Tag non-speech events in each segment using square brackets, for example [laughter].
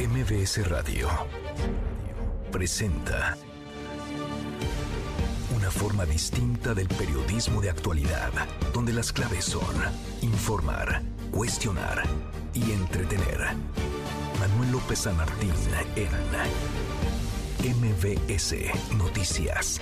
MBS Radio presenta una forma distinta del periodismo de actualidad, donde las claves son informar, cuestionar y entretener. Manuel López San Martín en MBS Noticias.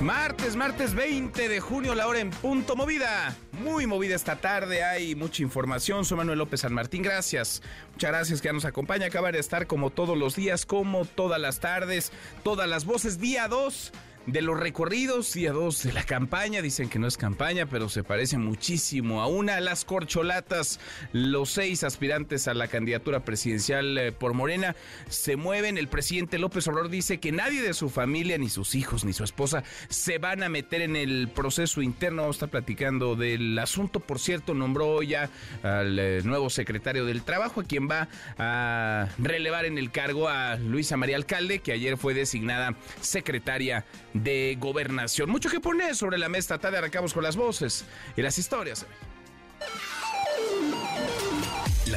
Martes, martes 20 de junio, la hora en punto movida. Muy movida esta tarde, hay mucha información. Soy Manuel López San Martín, gracias. Muchas gracias que nos acompaña. Acaba de estar como todos los días, como todas las tardes, todas las voces, día 2 de los recorridos, día 2 de la campaña. Dicen que no es campaña, pero se parece muchísimo a una. Las corcholatas, los seis aspirantes a la candidatura presidencial eh, por Morena, se mueven. El presidente López Obrador dice que nadie de su familia, ni sus hijos, ni su esposa, se van a meter en el proceso interno. Está platicando del asunto. Por cierto, nombró ya al eh, nuevo secretario del Trabajo, a quien va a relevar en el cargo a Luisa María Alcalde, que ayer fue designada secretaria de Gobernación. Mucho que poner sobre la mesa. Tarde arrancamos con las voces y las historias.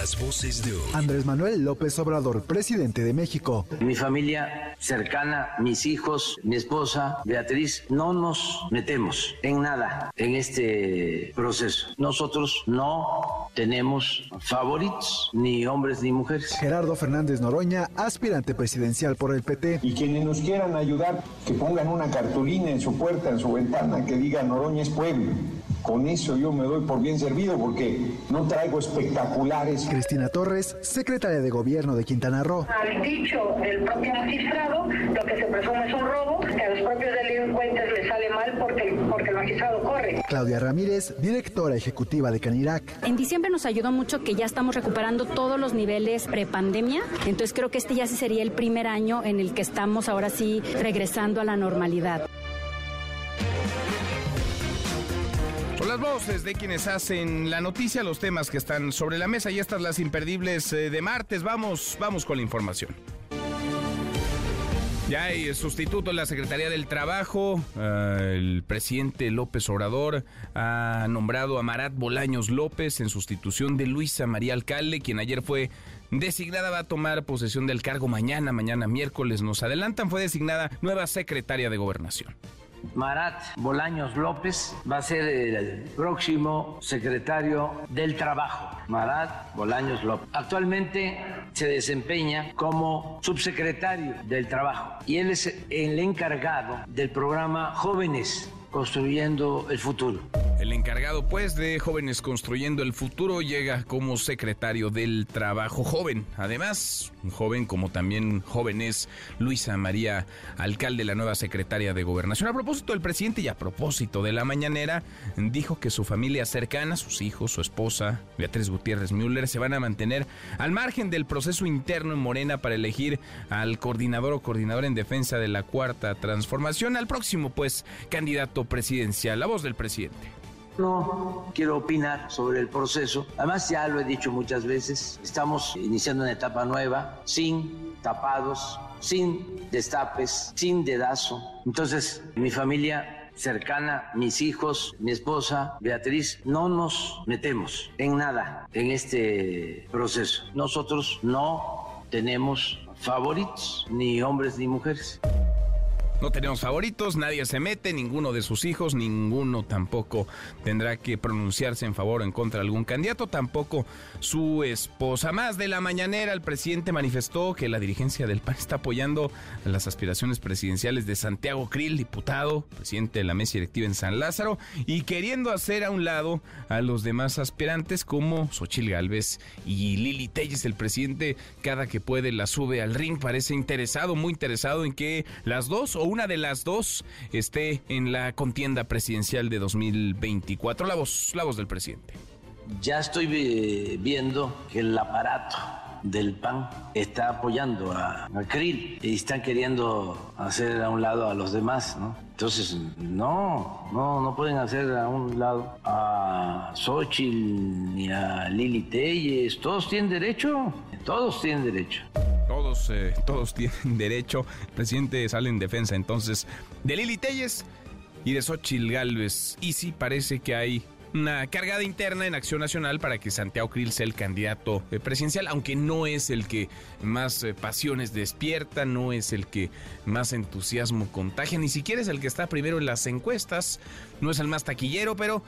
Las voces de hoy. Andrés Manuel López Obrador, presidente de México. Mi familia cercana, mis hijos, mi esposa, Beatriz, no nos metemos en nada en este proceso. Nosotros no tenemos favoritos, ni hombres ni mujeres. Gerardo Fernández Noroña, aspirante presidencial por el PT. Y quienes nos quieran ayudar, que pongan una cartulina en su puerta, en su ventana, que diga Noroña es pueblo. Con eso yo me doy por bien servido porque no traigo espectaculares. Cristina Torres, secretaria de Gobierno de Quintana Roo. Al dicho del propio magistrado, lo que se presume es un robo, que a los propios delincuentes les sale mal porque, porque el magistrado corre. Claudia Ramírez, directora ejecutiva de Canirac. En diciembre nos ayudó mucho que ya estamos recuperando todos los niveles prepandemia, entonces creo que este ya sí sería el primer año en el que estamos ahora sí regresando a la normalidad. Las voces de quienes hacen la noticia, los temas que están sobre la mesa y estas las imperdibles eh, de martes. Vamos, vamos con la información. Ya hay sustituto en la Secretaría del Trabajo. Uh, el presidente López Obrador ha nombrado a Marat Bolaños López en sustitución de Luisa María Alcalde, quien ayer fue designada, va a tomar posesión del cargo mañana, mañana miércoles. Nos adelantan, fue designada nueva secretaria de Gobernación. Marat Bolaños López va a ser el próximo secretario del Trabajo. Marat Bolaños López. Actualmente se desempeña como subsecretario del Trabajo y él es el encargado del programa Jóvenes Construyendo el Futuro. El encargado, pues, de Jóvenes Construyendo el Futuro llega como secretario del Trabajo Joven. Además, un joven como también joven es Luisa María Alcalde, la nueva secretaria de Gobernación. A propósito del presidente y a propósito de la mañanera, dijo que su familia cercana, sus hijos, su esposa, Beatriz Gutiérrez Müller, se van a mantener al margen del proceso interno en Morena para elegir al coordinador o coordinador en defensa de la cuarta transformación, al próximo, pues, candidato presidencial. La voz del presidente. No quiero opinar sobre el proceso. Además, ya lo he dicho muchas veces, estamos iniciando una etapa nueva, sin tapados, sin destapes, sin dedazo. Entonces, mi familia cercana, mis hijos, mi esposa, Beatriz, no nos metemos en nada en este proceso. Nosotros no tenemos favoritos, ni hombres ni mujeres. No tenemos favoritos, nadie se mete, ninguno de sus hijos, ninguno tampoco tendrá que pronunciarse en favor o en contra de algún candidato, tampoco su esposa. Más de la mañanera, el presidente manifestó que la dirigencia del PAN está apoyando las aspiraciones presidenciales de Santiago Krill, diputado, presidente de la mesa directiva en San Lázaro, y queriendo hacer a un lado a los demás aspirantes como Xochil Gálvez y Lili Telles. El presidente, cada que puede, la sube al ring, parece interesado, muy interesado en que las dos o una de las dos esté en la contienda presidencial de 2024. La voz, la voz del presidente. Ya estoy eh, viendo que el aparato del PAN está apoyando a, a Krill y están queriendo hacer a un lado a los demás, ¿no? Entonces, no, no, no pueden hacer a un lado a Xochitl ni a Lili Telles. Todos tienen derecho, todos tienen derecho. Todos, eh, todos tienen [laughs] derecho. El presidente sale en defensa entonces de Lili Telles y de Xochitl Galvez. Y sí parece que hay una cargada interna en Acción Nacional para que Santiago Krill sea el candidato eh, presidencial, aunque no es el que más eh, pasiones despierta, no es el que más entusiasmo contagia, ni siquiera es el que está primero en las encuestas, no es el más taquillero, pero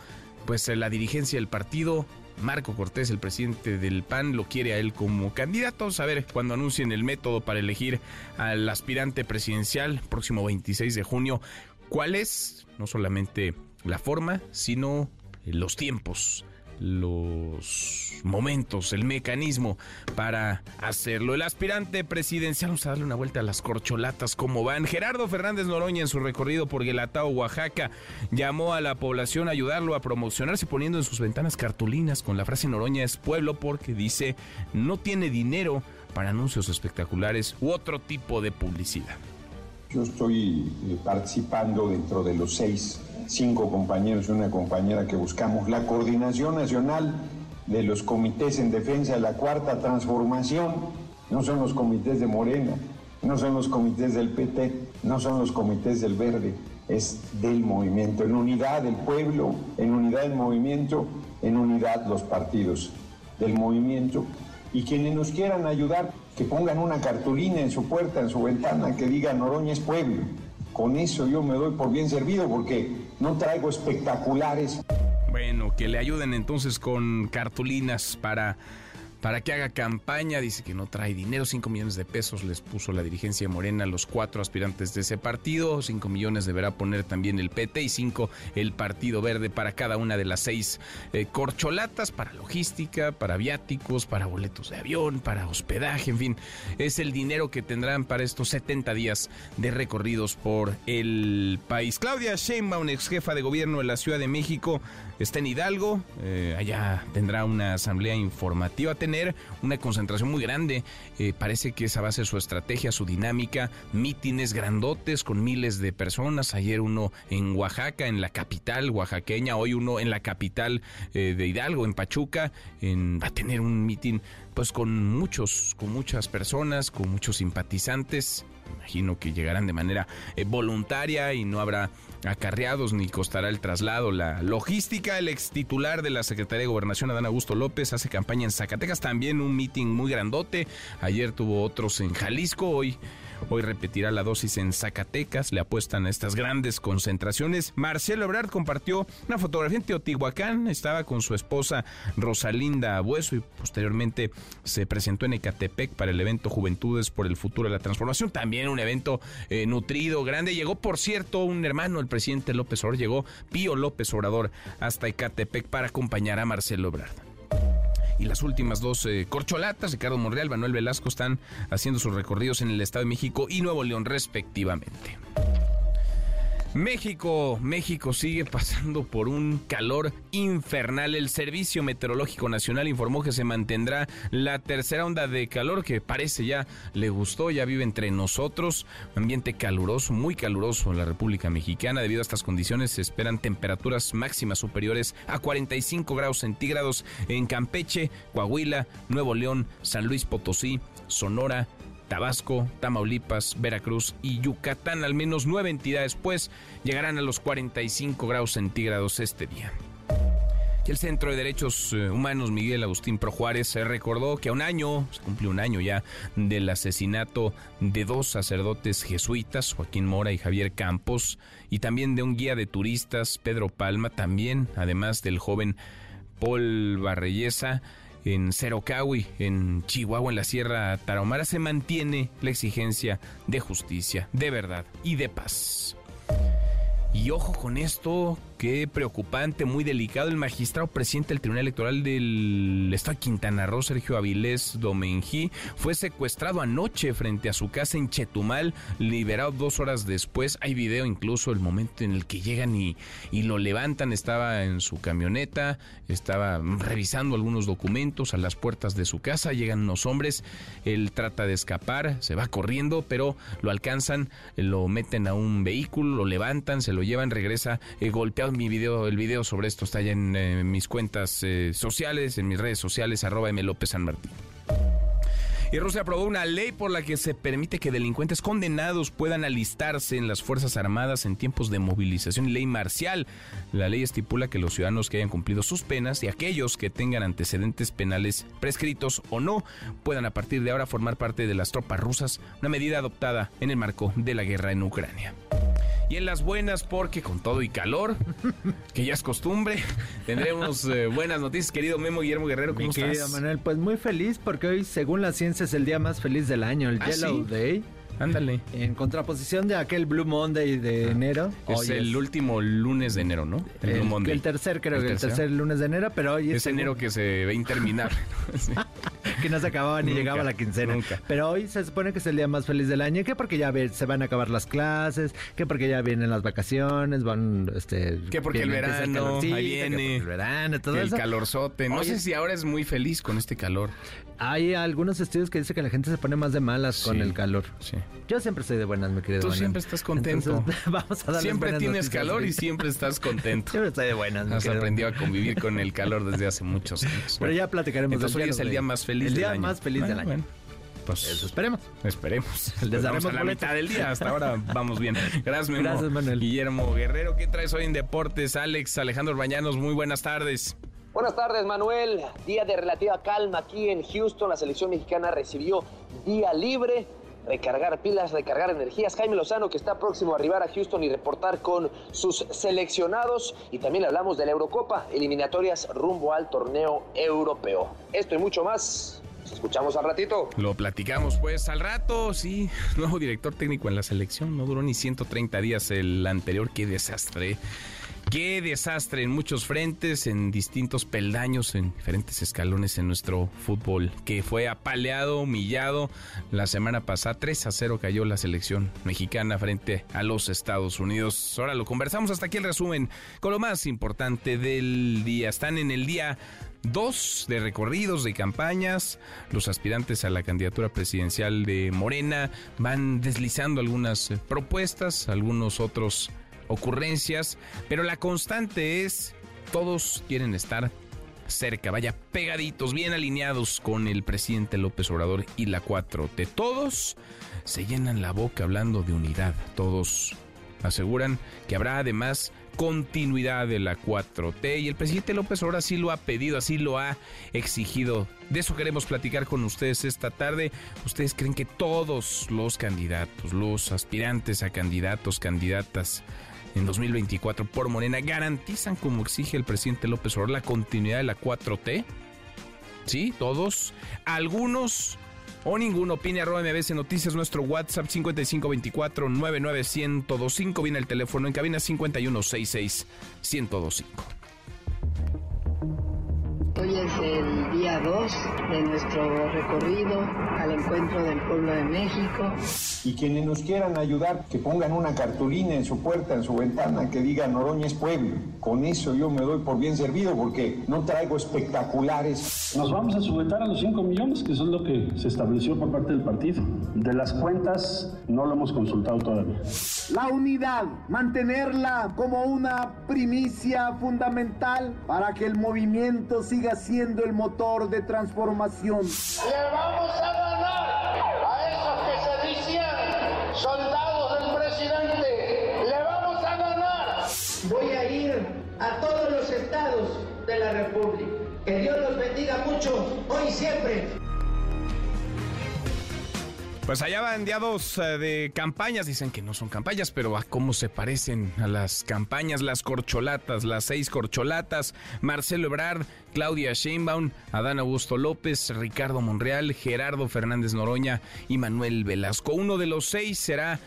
pues la dirigencia del partido Marco Cortés, el presidente del PAN, lo quiere a él como candidato. A ver cuando anuncien el método para elegir al aspirante presidencial próximo 26 de junio, cuál es no solamente la forma, sino los tiempos los momentos, el mecanismo para hacerlo. El aspirante presidencial, vamos a darle una vuelta a las corcholatas, ¿cómo van? Gerardo Fernández Noroña en su recorrido por Guelatao, Oaxaca, llamó a la población a ayudarlo a promocionarse poniendo en sus ventanas cartulinas con la frase Noroña es pueblo porque dice no tiene dinero para anuncios espectaculares u otro tipo de publicidad. Yo estoy eh, participando dentro de los seis cinco compañeros y una compañera que buscamos la coordinación nacional de los comités en defensa de la cuarta transformación. No son los comités de Morena, no son los comités del PT, no son los comités del Verde, es del movimiento, en unidad del pueblo, en unidad del movimiento, en unidad los partidos del movimiento. Y quienes nos quieran ayudar, que pongan una cartulina en su puerta, en su ventana, que diga Noroña es pueblo. Con eso yo me doy por bien servido porque no traigo espectaculares. Bueno, que le ayuden entonces con cartulinas para para que haga campaña. Dice que no trae dinero. 5 millones de pesos les puso la dirigencia Morena a los cuatro aspirantes de ese partido. 5 millones deberá poner también el PT y 5 el Partido Verde para cada una de las seis eh, corcholatas, para logística, para viáticos, para boletos de avión, para hospedaje, en fin. Es el dinero que tendrán para estos 70 días de recorridos por el país. Claudia Sheinbaum, ex jefa de gobierno de la Ciudad de México, está en Hidalgo. Eh, allá tendrá una asamblea informativa tener una concentración muy grande. Eh, parece que esa va a ser su estrategia, su dinámica. Mítines grandotes con miles de personas. Ayer uno en Oaxaca, en la capital oaxaqueña. Hoy uno en la capital eh, de Hidalgo, en Pachuca. En, va a tener un mitin pues con muchos, con muchas personas, con muchos simpatizantes imagino que llegarán de manera voluntaria y no habrá acarreados ni costará el traslado. La logística, el ex titular de la Secretaría de Gobernación, Adán Augusto López, hace campaña en Zacatecas, también un meeting muy grandote. Ayer tuvo otros en Jalisco, hoy Hoy repetirá la dosis en Zacatecas, le apuestan a estas grandes concentraciones. Marcelo Ebrard compartió una fotografía en Teotihuacán, estaba con su esposa Rosalinda Abueso y posteriormente se presentó en Ecatepec para el evento Juventudes por el Futuro de la Transformación. También un evento eh, nutrido, grande. Llegó, por cierto, un hermano, el presidente López Obrador, llegó Pío López Obrador hasta Ecatepec para acompañar a Marcelo Ebrard y las últimas dos eh, corcholatas, Ricardo Monreal, Manuel Velasco, están haciendo sus recorridos en el Estado de México y Nuevo León respectivamente. México, México sigue pasando por un calor infernal. El Servicio Meteorológico Nacional informó que se mantendrá la tercera onda de calor que parece ya le gustó, ya vive entre nosotros. Ambiente caluroso, muy caluroso en la República Mexicana. Debido a estas condiciones se esperan temperaturas máximas superiores a 45 grados centígrados en Campeche, Coahuila, Nuevo León, San Luis Potosí, Sonora, Tabasco, Tamaulipas, Veracruz y Yucatán. Al menos nueve entidades, pues, llegarán a los 45 grados centígrados este día. el Centro de Derechos eh, Humanos Miguel Agustín Pro Juárez recordó que a un año, se cumple un año ya, del asesinato de dos sacerdotes jesuitas, Joaquín Mora y Javier Campos, y también de un guía de turistas, Pedro Palma, también, además del joven Paul Barrellesa, en Cerocahui, en Chihuahua, en la Sierra Tarahumara, se mantiene la exigencia de justicia, de verdad y de paz. Y ojo con esto, qué preocupante, muy delicado. El magistrado presidente del Tribunal Electoral del Estado de Quintana Roo, Sergio Avilés Domenjí, fue secuestrado anoche frente a su casa en Chetumal, liberado dos horas después. Hay video incluso el momento en el que llegan y, lo levantan. Estaba en su camioneta, estaba revisando algunos documentos a las puertas de su casa. Llegan unos hombres, él trata de escapar, se va corriendo, pero lo alcanzan, lo meten a un vehículo, lo levantan, se lo llevan, regresa eh, golpeado. Mi video, el video sobre esto está ya en eh, mis cuentas eh, sociales, en mis redes sociales, arroba M. López San Martín. Y Rusia aprobó una ley por la que se permite que delincuentes condenados puedan alistarse en las Fuerzas Armadas en tiempos de movilización y ley marcial. La ley estipula que los ciudadanos que hayan cumplido sus penas y aquellos que tengan antecedentes penales prescritos o no puedan a partir de ahora formar parte de las tropas rusas, una medida adoptada en el marco de la guerra en Ucrania. Y en las buenas, porque con todo y calor, [laughs] que ya es costumbre, tendremos eh, buenas noticias, querido Memo Guillermo Guerrero. ¿Cómo Mi estás? querido Manuel, pues muy feliz porque hoy, según la ciencia, es el día más feliz del año, el ¿Ah, Yellow sí? Day. Ándale. En contraposición de aquel Blue Monday de enero. Es hoy el último lunes de enero, ¿no? el, Blue Monday. el tercer, creo ¿El que el tercer lunes de enero, pero hoy Es enero que se ve interminable. [laughs] [laughs] que no se acababa ni Nunca, llegaba la quincena. nunca. Pero hoy se supone que es el día más feliz del año, que porque ya ve- se van a acabar las clases, que porque ya vienen las vacaciones, van este Que porque el verano, ahí que viene. el verano, todo Que el eso. calorzote. No sé si ahora es muy feliz con este calor. Hay algunos estudios que dicen que la gente se pone más de malas con Sí. el calor. Sí. Yo siempre estoy de buenas, mi querido Tú Manuel. siempre estás contento. Entonces, [laughs] vamos a darle Siempre tienes noticias, calor y siempre estás contento. [laughs] Siempre estoy de buenas, mi Has aprendido a convivir con el calor desde hace muchos años. Pero ya platicaremos Entonces hoy es el día más feliz El del día año. más feliz Bueno, del año. bueno. Pues Eso esperemos. Esperemos. Les daremos a la mitad del día. Hasta ahora vamos bien. Gracias, Memo. Gracias, Manuel. Guillermo Guerrero, ¿qué traes hoy en Deportes? Alex, Alejandro Bañanos, muy buenas tardes. Buenas tardes, Manuel. Día de relativa calma aquí en Houston. La selección mexicana recibió día libre. Recargar pilas, recargar energías. Jaime Lozano, que está próximo a arribar a Houston y reportar con sus seleccionados. Y también hablamos de la Eurocopa, eliminatorias rumbo al torneo europeo. Esto y mucho más. Escuchamos al ratito. Lo platicamos pues al rato, sí. Nuevo director técnico en la selección. No duró ni 130 días el anterior. Qué desastre. Qué desastre en muchos frentes, en distintos peldaños, en diferentes escalones en nuestro fútbol, que fue apaleado, humillado. La semana pasada 3 a 0 cayó la selección mexicana frente a los Estados Unidos. Ahora lo conversamos hasta aquí el resumen con lo más importante del día. Están en el día dos de recorridos, de campañas. Los aspirantes a la candidatura presidencial de Morena van deslizando algunas eh, propuestas, algunos otros ocurrencias, pero la constante es todos quieren estar cerca, vaya pegaditos, bien alineados con el presidente López Obrador y la 4T. Todos se llenan la boca hablando de unidad, todos aseguran que habrá además continuidad de la 4T y el presidente López Obrador así lo ha pedido, así lo ha exigido. De eso queremos platicar con ustedes esta tarde. ¿Ustedes creen que todos los candidatos, los aspirantes a candidatos, candidatas en 2024 por Morena garantizan como exige el presidente López Obrador la continuidad de la 4T? ¿Sí? ¿Todos? ¿Algunos? O ninguno opine arroba MBS Noticias, nuestro WhatsApp 5524 99125 viene el teléfono en cabina 5166 1025. Hoy es el día 2 de nuestro recorrido al encuentro del pueblo de México. Y quienes nos quieran ayudar, que pongan una cartulina en su puerta, en su ventana, que diga Noroña es pueblo. Con eso yo me doy por bien servido porque no traigo espectaculares. Nos vamos a sujetar a los 5 millones, que son lo que se estableció por parte del partido. De las cuentas no lo hemos consultado todavía. La unidad, mantenerla como una primicia fundamental para que el movimiento siga siendo el motor de transformación. Le vamos a ganar a todos los estados de la República. Que Dios los bendiga mucho, hoy y siempre. Pues allá van día dos eh, de campañas, dicen que no son campañas, pero a cómo se parecen a las campañas, las corcholatas, las seis corcholatas, Marcelo Ebrard, Claudia Sheinbaum, Adán Augusto López, Ricardo Monreal, Gerardo Fernández Noroña y Manuel Velasco. Uno de los seis será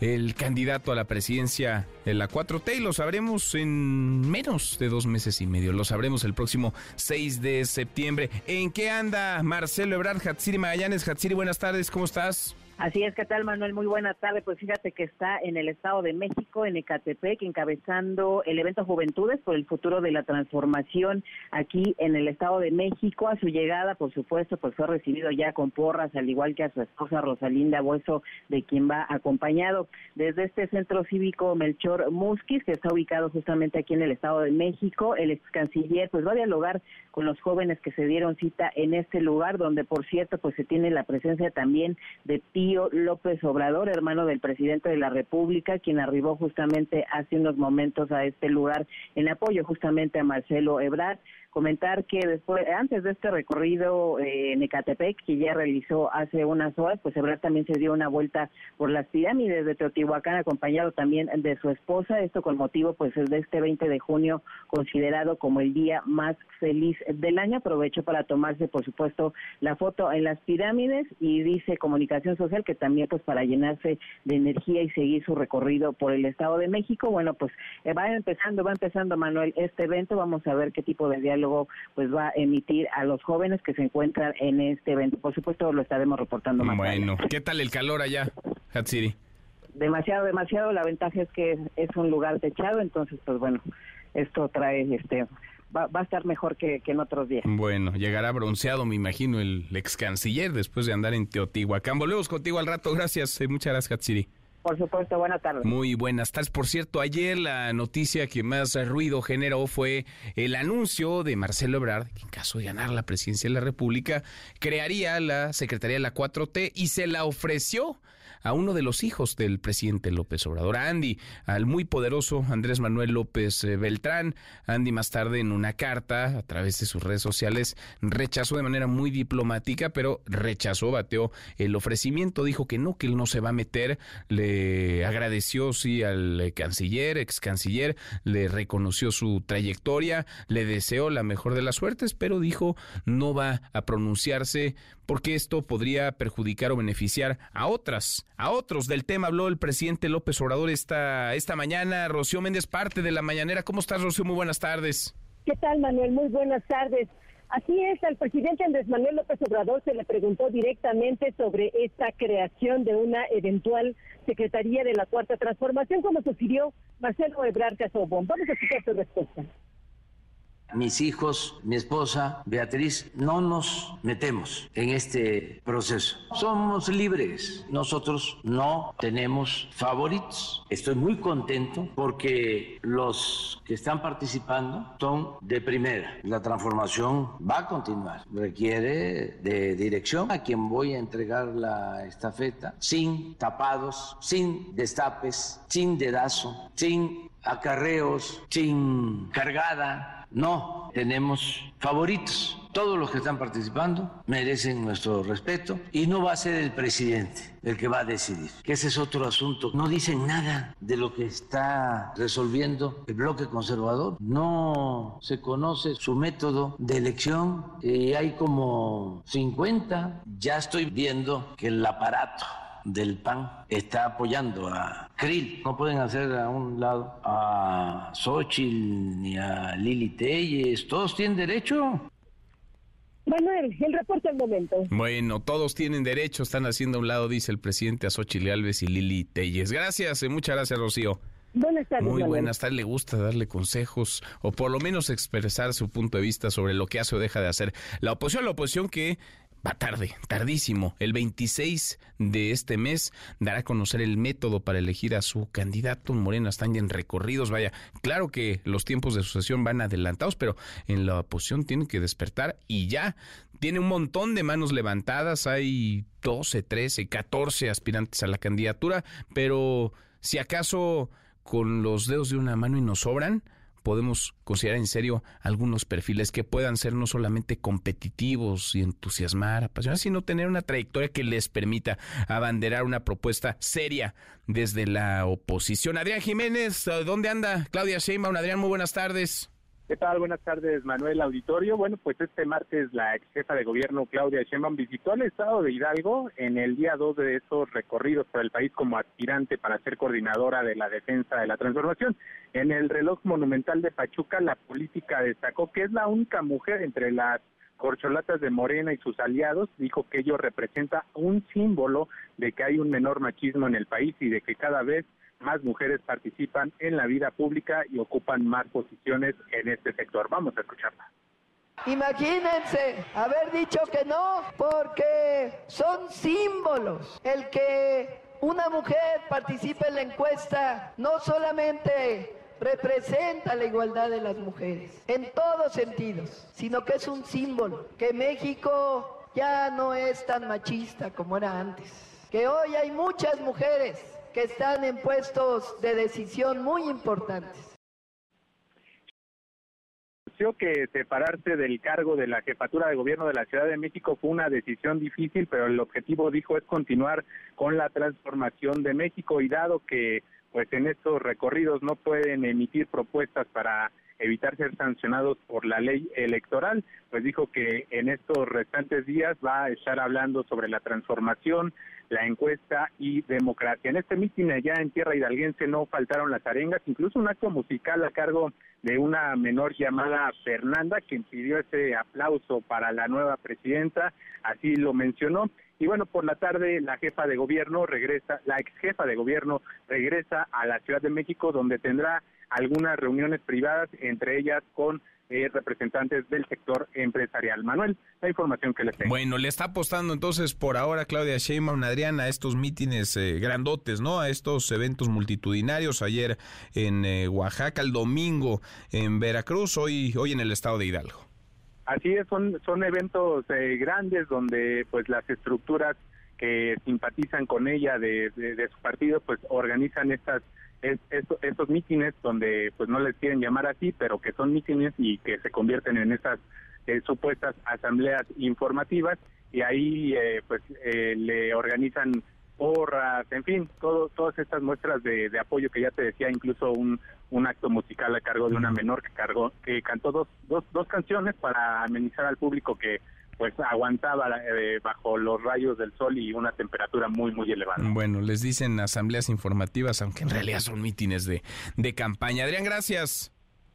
el candidato a la presidencia de la 4T y lo sabremos en menos de dos meses y medio. Lo sabremos el próximo 6 de septiembre. ¿En qué anda Marcelo Ebrard, Hatsiri Magallanes? Hatsiri, buenas tardes, ¿cómo estás? Así es, ¿qué tal Manuel? Muy buena tarde. Pues fíjate que está en el Estado de México, en Ecatepec, encabezando el evento Juventudes por el futuro de la transformación aquí en el Estado de México. A su llegada, por supuesto, pues fue recibido ya con porras, al igual que a su esposa Rosalinda Bueso, de quien va acompañado desde este centro cívico Melchor Musquis, que está ubicado justamente aquí en el Estado de México. El ex canciller pues va a dialogar con los jóvenes que se dieron cita en este lugar, donde por cierto pues se tiene la presencia también de ti López Obrador, hermano del presidente de la República, quien arribó justamente hace unos momentos a este lugar en apoyo justamente a Marcelo Ebrard comentar que después, antes de este recorrido eh, en Ecatepec, que ya realizó hace unas horas, pues Ebrard también se dio una vuelta por las pirámides de Teotihuacán, acompañado también de su esposa, esto con motivo pues de este 20 de junio, considerado como el día más feliz del año. Aprovecho para tomarse, por supuesto, la foto en las pirámides y dice Comunicación Social que también pues para llenarse de energía y seguir su recorrido por el Estado de México. Bueno, pues eh, va empezando, va empezando Manuel este evento, vamos a ver qué tipo de diálogo luego pues va a emitir a los jóvenes que se encuentran en este evento. Por supuesto lo estaremos reportando más Bueno, ¿qué tal el calor allá, Hatsiri? Demasiado, demasiado. La ventaja es que es, un lugar techado, entonces pues bueno, esto trae este Va, a estar mejor que, en otros días. Bueno, llegará bronceado, me imagino, el ex canciller después de andar en Teotihuacán. Volvemos contigo al rato. Gracias. Eh, muchas gracias, Hatsiri. Por supuesto, buenas tardes. Muy buenas tardes. Por cierto, ayer la noticia que más ruido generó fue el anuncio de Marcelo Ebrard, que en caso de ganar la presidencia de la República, crearía la Secretaría de la 4T y se la ofreció a uno de los hijos del presidente López Obrador, Andy, al muy poderoso Andrés Manuel López eh, Beltrán. Andy más tarde en una carta a través de sus redes sociales rechazó de manera muy diplomática, pero rechazó, bateó el ofrecimiento, dijo que no, que él no se va a meter, le agradeció sí al canciller, ex canciller, le reconoció su trayectoria, le deseó la mejor de las suertes, pero dijo no va a pronunciarse porque esto podría perjudicar o beneficiar a otras, a otros. Del tema habló el presidente López Obrador esta, esta mañana. Rocío Méndez, parte de la mañanera. ¿Cómo estás, Rocío? Muy buenas tardes. ¿Qué tal, Manuel? Muy buenas tardes. Así es, al presidente Andrés Manuel López Obrador se le preguntó directamente sobre esta creación de una eventual Secretaría de la Cuarta Transformación, como sugirió Marcelo Ebrard Casobón. Vamos a escuchar su respuesta mis hijos, mi esposa, Beatriz, no nos metemos en este proceso. Somos libres. Nosotros no tenemos favoritos. Estoy muy contento porque los que están participando son de primera. La transformación va a continuar. Requiere de dirección a quien voy a entregar la estafeta sin tapados, sin destapes, sin dedazo, sin acarreos, sin cargada no tenemos favoritos. Todos los que están participando merecen nuestro respeto y no va a ser el presidente el que va a decidir, que ese es otro asunto. No dicen nada de lo que está resolviendo el bloque conservador. No se conoce su método de elección y hay como 50. Ya estoy viendo que el aparato del PAN está apoyando a Krill. No pueden hacer a un lado a Xochitl ni a Lili Telles. Todos tienen derecho. Manuel, el reporte al momento. Bueno, todos tienen derecho, están haciendo a un lado, dice el presidente a Xochitl Alves y Lili Telles. Gracias, eh, muchas gracias, Rocío. Buenas tardes. Muy buenas tardes. Le gusta darle consejos o por lo menos expresar su punto de vista sobre lo que hace o deja de hacer la oposición. La oposición que va tarde, tardísimo. El 26 de este mes dará a conocer el método para elegir a su candidato. Morena están en recorridos. Vaya, claro que los tiempos de sucesión van adelantados, pero en la oposición tienen que despertar y ya. Tiene un montón de manos levantadas. Hay 12, 13, 14 aspirantes a la candidatura, pero si acaso con los dedos de una mano y nos sobran, podemos considerar en serio algunos perfiles que puedan ser no solamente competitivos y entusiasmar, apasionar, sino tener una trayectoria que les permita abanderar una propuesta seria desde la oposición. Adrián Jiménez, ¿dónde anda? Claudia Sheinbaum. Adrián, muy buenas tardes. ¿Qué tal? Buenas tardes, Manuel Auditorio. Bueno, pues este martes la ex jefa de gobierno Claudia Sheinbaum visitó el estado de Hidalgo en el día 2 de esos recorridos por el país como aspirante para ser coordinadora de la defensa de la transformación. En el reloj monumental de Pachuca, la política destacó que es la única mujer entre las corcholatas de Morena y sus aliados, dijo que ello representa un símbolo de que hay un menor machismo en el país y de que cada vez más mujeres participan en la vida pública y ocupan más posiciones en este sector. Vamos a escucharla. Imagínense haber dicho que no, porque son símbolos. El que una mujer participe en la encuesta no solamente representa la igualdad de las mujeres en todos sentidos, sino que es un símbolo, que México ya no es tan machista como era antes, que hoy hay muchas mujeres que están en puestos de decisión muy importantes. Que separarse del cargo de la jefatura de gobierno de la Ciudad de México fue una decisión difícil, pero el objetivo, dijo, es continuar con la transformación de México y dado que pues en estos recorridos no pueden emitir propuestas para evitar ser sancionados por la ley electoral, pues dijo que en estos restantes días va a estar hablando sobre la transformación, la encuesta y democracia. En este mitin allá en Tierra Hidalguense no faltaron las arengas, incluso un acto musical a cargo de una menor llamada Fernanda, quien pidió ese aplauso para la nueva presidenta, así lo mencionó. Y bueno, por la tarde la jefa de gobierno regresa, la ex jefa de gobierno regresa a la Ciudad de México, donde tendrá algunas reuniones privadas, entre ellas con eh, representantes del sector empresarial. Manuel, la información que les tengo. Bueno, le está apostando entonces por ahora Claudia Sheinbaum, Adriana, a estos mítines eh, grandotes, ¿no? A estos eventos multitudinarios ayer en eh, Oaxaca, el domingo en Veracruz, hoy, hoy en el estado de Hidalgo. Así es, son, son eventos grandes donde pues las estructuras que simpatizan con ella de, de su partido pues organizan estas es, estos mítines donde pues no les quieren llamar así, pero que son mítines y que se convierten en esas eh, supuestas asambleas informativas y ahí eh, pues eh, le organizan porras, en fin, todo, todas estas muestras de, apoyo que ya te decía, incluso un, un acto musical a cargo de una menor que cargó, que cantó dos, dos, dos canciones para amenizar al público que pues aguantaba eh, bajo los rayos del sol y una temperatura muy, muy elevada. Bueno, les dicen asambleas informativas, aunque en realidad son mítines de, de campaña. Adrián, gracias.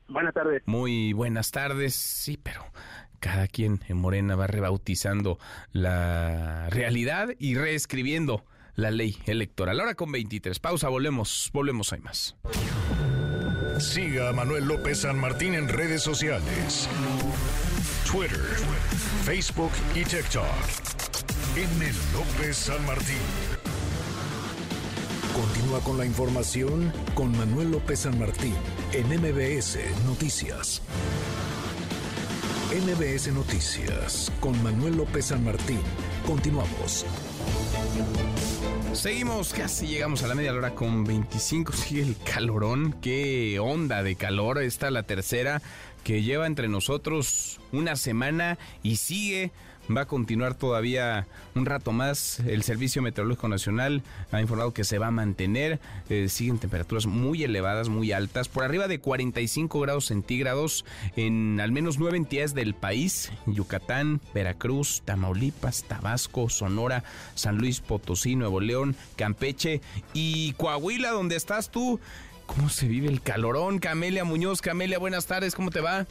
Buenas tardes. Muy buenas tardes, sí, pero cada quien en Morena va rebautizando la realidad y reescribiendo la ley electoral. Ahora con 23. Pausa, volvemos, volvemos, hay más. Siga a Manuel López San Martín en redes sociales. Twitter, Facebook y TikTok. M. López San Martín. Continúa con la información con Manuel López San Martín en MBS Noticias. MBS Noticias con Manuel López San Martín. Continuamos. Seguimos, casi llegamos a la media hora con 25. Sigue el calorón. Qué onda de calor. Esta la tercera que lleva entre nosotros una semana y sigue va a continuar todavía un rato más. El Servicio Meteorológico Nacional ha informado que se va a mantener. Eh, siguen temperaturas muy elevadas, muy altas, por arriba de 45 grados centígrados en al menos nueve entidades del país: Yucatán, Veracruz, Tamaulipas, Tabasco, Sonora, San Luis Potosí, Nuevo León, Campeche y Coahuila, donde estás tú. ¿Cómo se vive el calorón? Camelia Muñoz, Camelia, buenas tardes, ¿cómo te va?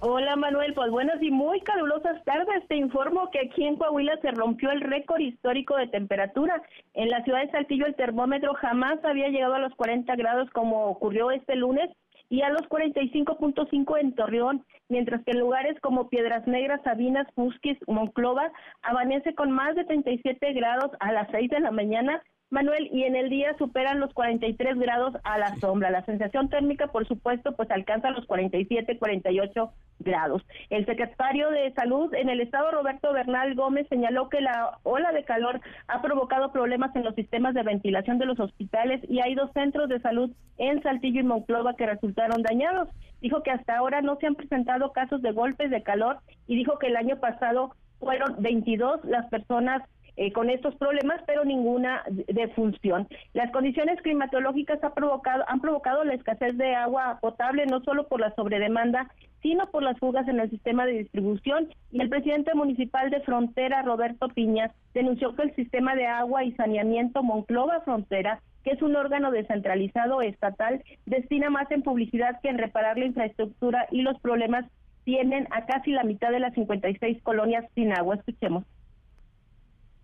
Hola Manuel, pues buenas y muy calurosas tardes. Te informo que aquí en Coahuila se rompió el récord histórico de temperatura. En la ciudad de Saltillo el termómetro jamás había llegado a los 40 grados como ocurrió este lunes y a los 45.5 en Torreón, mientras que en lugares como Piedras Negras, Sabinas, Musquis, Monclova amanece con más de 37 grados a las 6 de la mañana Manuel, y en el día superan los 43 grados a la sombra. La sensación térmica, por supuesto, pues alcanza los 47, 48 grados. El secretario de Salud en el estado, Roberto Bernal Gómez, señaló que la ola de calor ha provocado problemas en los sistemas de ventilación de los hospitales y hay dos centros de salud en Saltillo y Monclova que resultaron dañados. Dijo que hasta ahora no se han presentado casos de golpes de calor y dijo que el año pasado fueron 22 las personas eh, con estos problemas, pero ninguna defunción. Las condiciones climatológicas ha provocado, han provocado la escasez de agua potable, no solo por la sobredemanda, sino por las fugas en el sistema de distribución. Y el presidente municipal de Frontera, Roberto Piñas, denunció que el sistema de agua y saneamiento Monclova Frontera que es un órgano descentralizado estatal, destina más en publicidad que en reparar la infraestructura y los problemas tienen a casi la mitad de las 56 colonias sin agua. Escuchemos.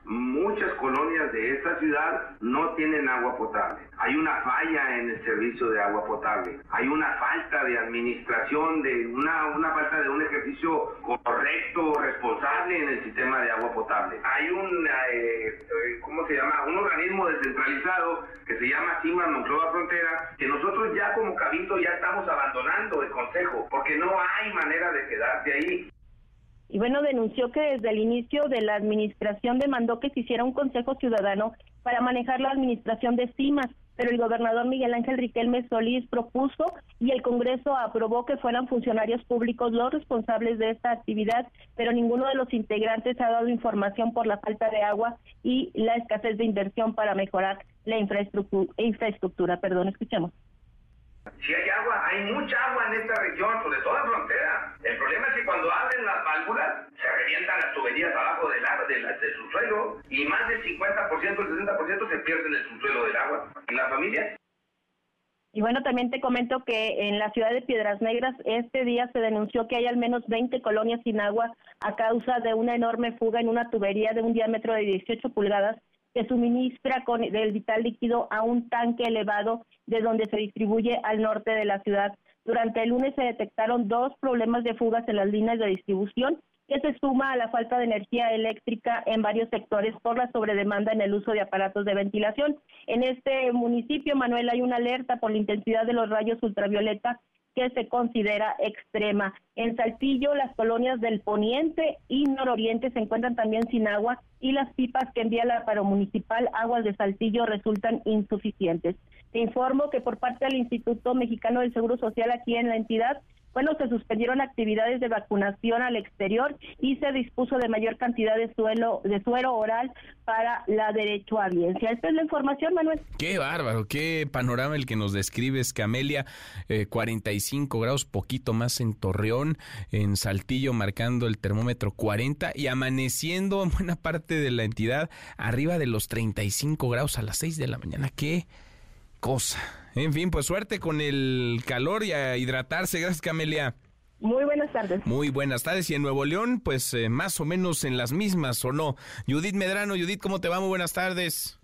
Muchas colonias de esta ciudad no tienen agua potable. Hay una falla en el servicio de agua potable. Hay una falta de administración, de una, una falta de un ejercicio correcto, responsable en el sistema de agua potable. Hay un, eh, ¿cómo se llama? Un organismo descentralizado que se llama CIMA Monclova Frontera, que nosotros ya como cabildo ya estamos abandonando el consejo, porque no hay manera de quedarse ahí. Y bueno, denunció que desde el inicio de la administración demandó que se hiciera un consejo ciudadano para manejar la administración de CIMAS, pero el gobernador Miguel Ángel Riquelme Solís propuso y el Congreso aprobó que fueran funcionarios públicos los responsables de esta actividad, pero ninguno de los integrantes ha dado información por la falta de agua y la escasez de inversión para mejorar la infraestructura. infraestructura. Perdón, escuchemos. Si hay agua, hay mucha agua en esta región, sobre todo en frontera. El problema es que cuando abren las válvulas, se revientan las tuberías abajo del, del, del subsuelo y más del 50%, el 60% se pierde en el subsuelo del agua. ¿Y la familia? Y bueno, también te comento que en la ciudad de Piedras Negras este día se denunció que hay al menos 20 colonias sin agua a causa de una enorme fuga en una tubería de un diámetro de 18 pulgadas que suministra con el vital líquido a un tanque elevado de donde se distribuye al norte de la ciudad. Durante el lunes se detectaron dos problemas de fugas en las líneas de distribución que se suma a la falta de energía eléctrica en varios sectores por la sobredemanda en el uso de aparatos de ventilación. En este municipio, Manuel, hay una alerta por la intensidad de los rayos ultravioleta que se considera extrema. En Saltillo, las colonias del poniente y nororiente se encuentran también sin agua y las pipas que envía la paro municipal Aguas de Saltillo resultan insuficientes. Te informo que por parte del Instituto Mexicano del Seguro Social aquí en la entidad bueno, se suspendieron actividades de vacunación al exterior y se dispuso de mayor cantidad de suelo de suero oral para la derecho a audiencia. Esta es la información, Manuel. Qué bárbaro, qué panorama el que nos describes, Camelia. 45 eh, grados, poquito más en Torreón, en Saltillo marcando el termómetro 40 y amaneciendo en buena parte de la entidad arriba de los 35 grados a las 6 de la mañana. Qué cosa. En fin, pues suerte con el calor y a hidratarse. Gracias, Camelia. Muy buenas tardes. Muy buenas tardes. Y en Nuevo León, pues eh, más o menos en las mismas, ¿o no? Judith Medrano, Judith, ¿cómo te va? Muy buenas tardes.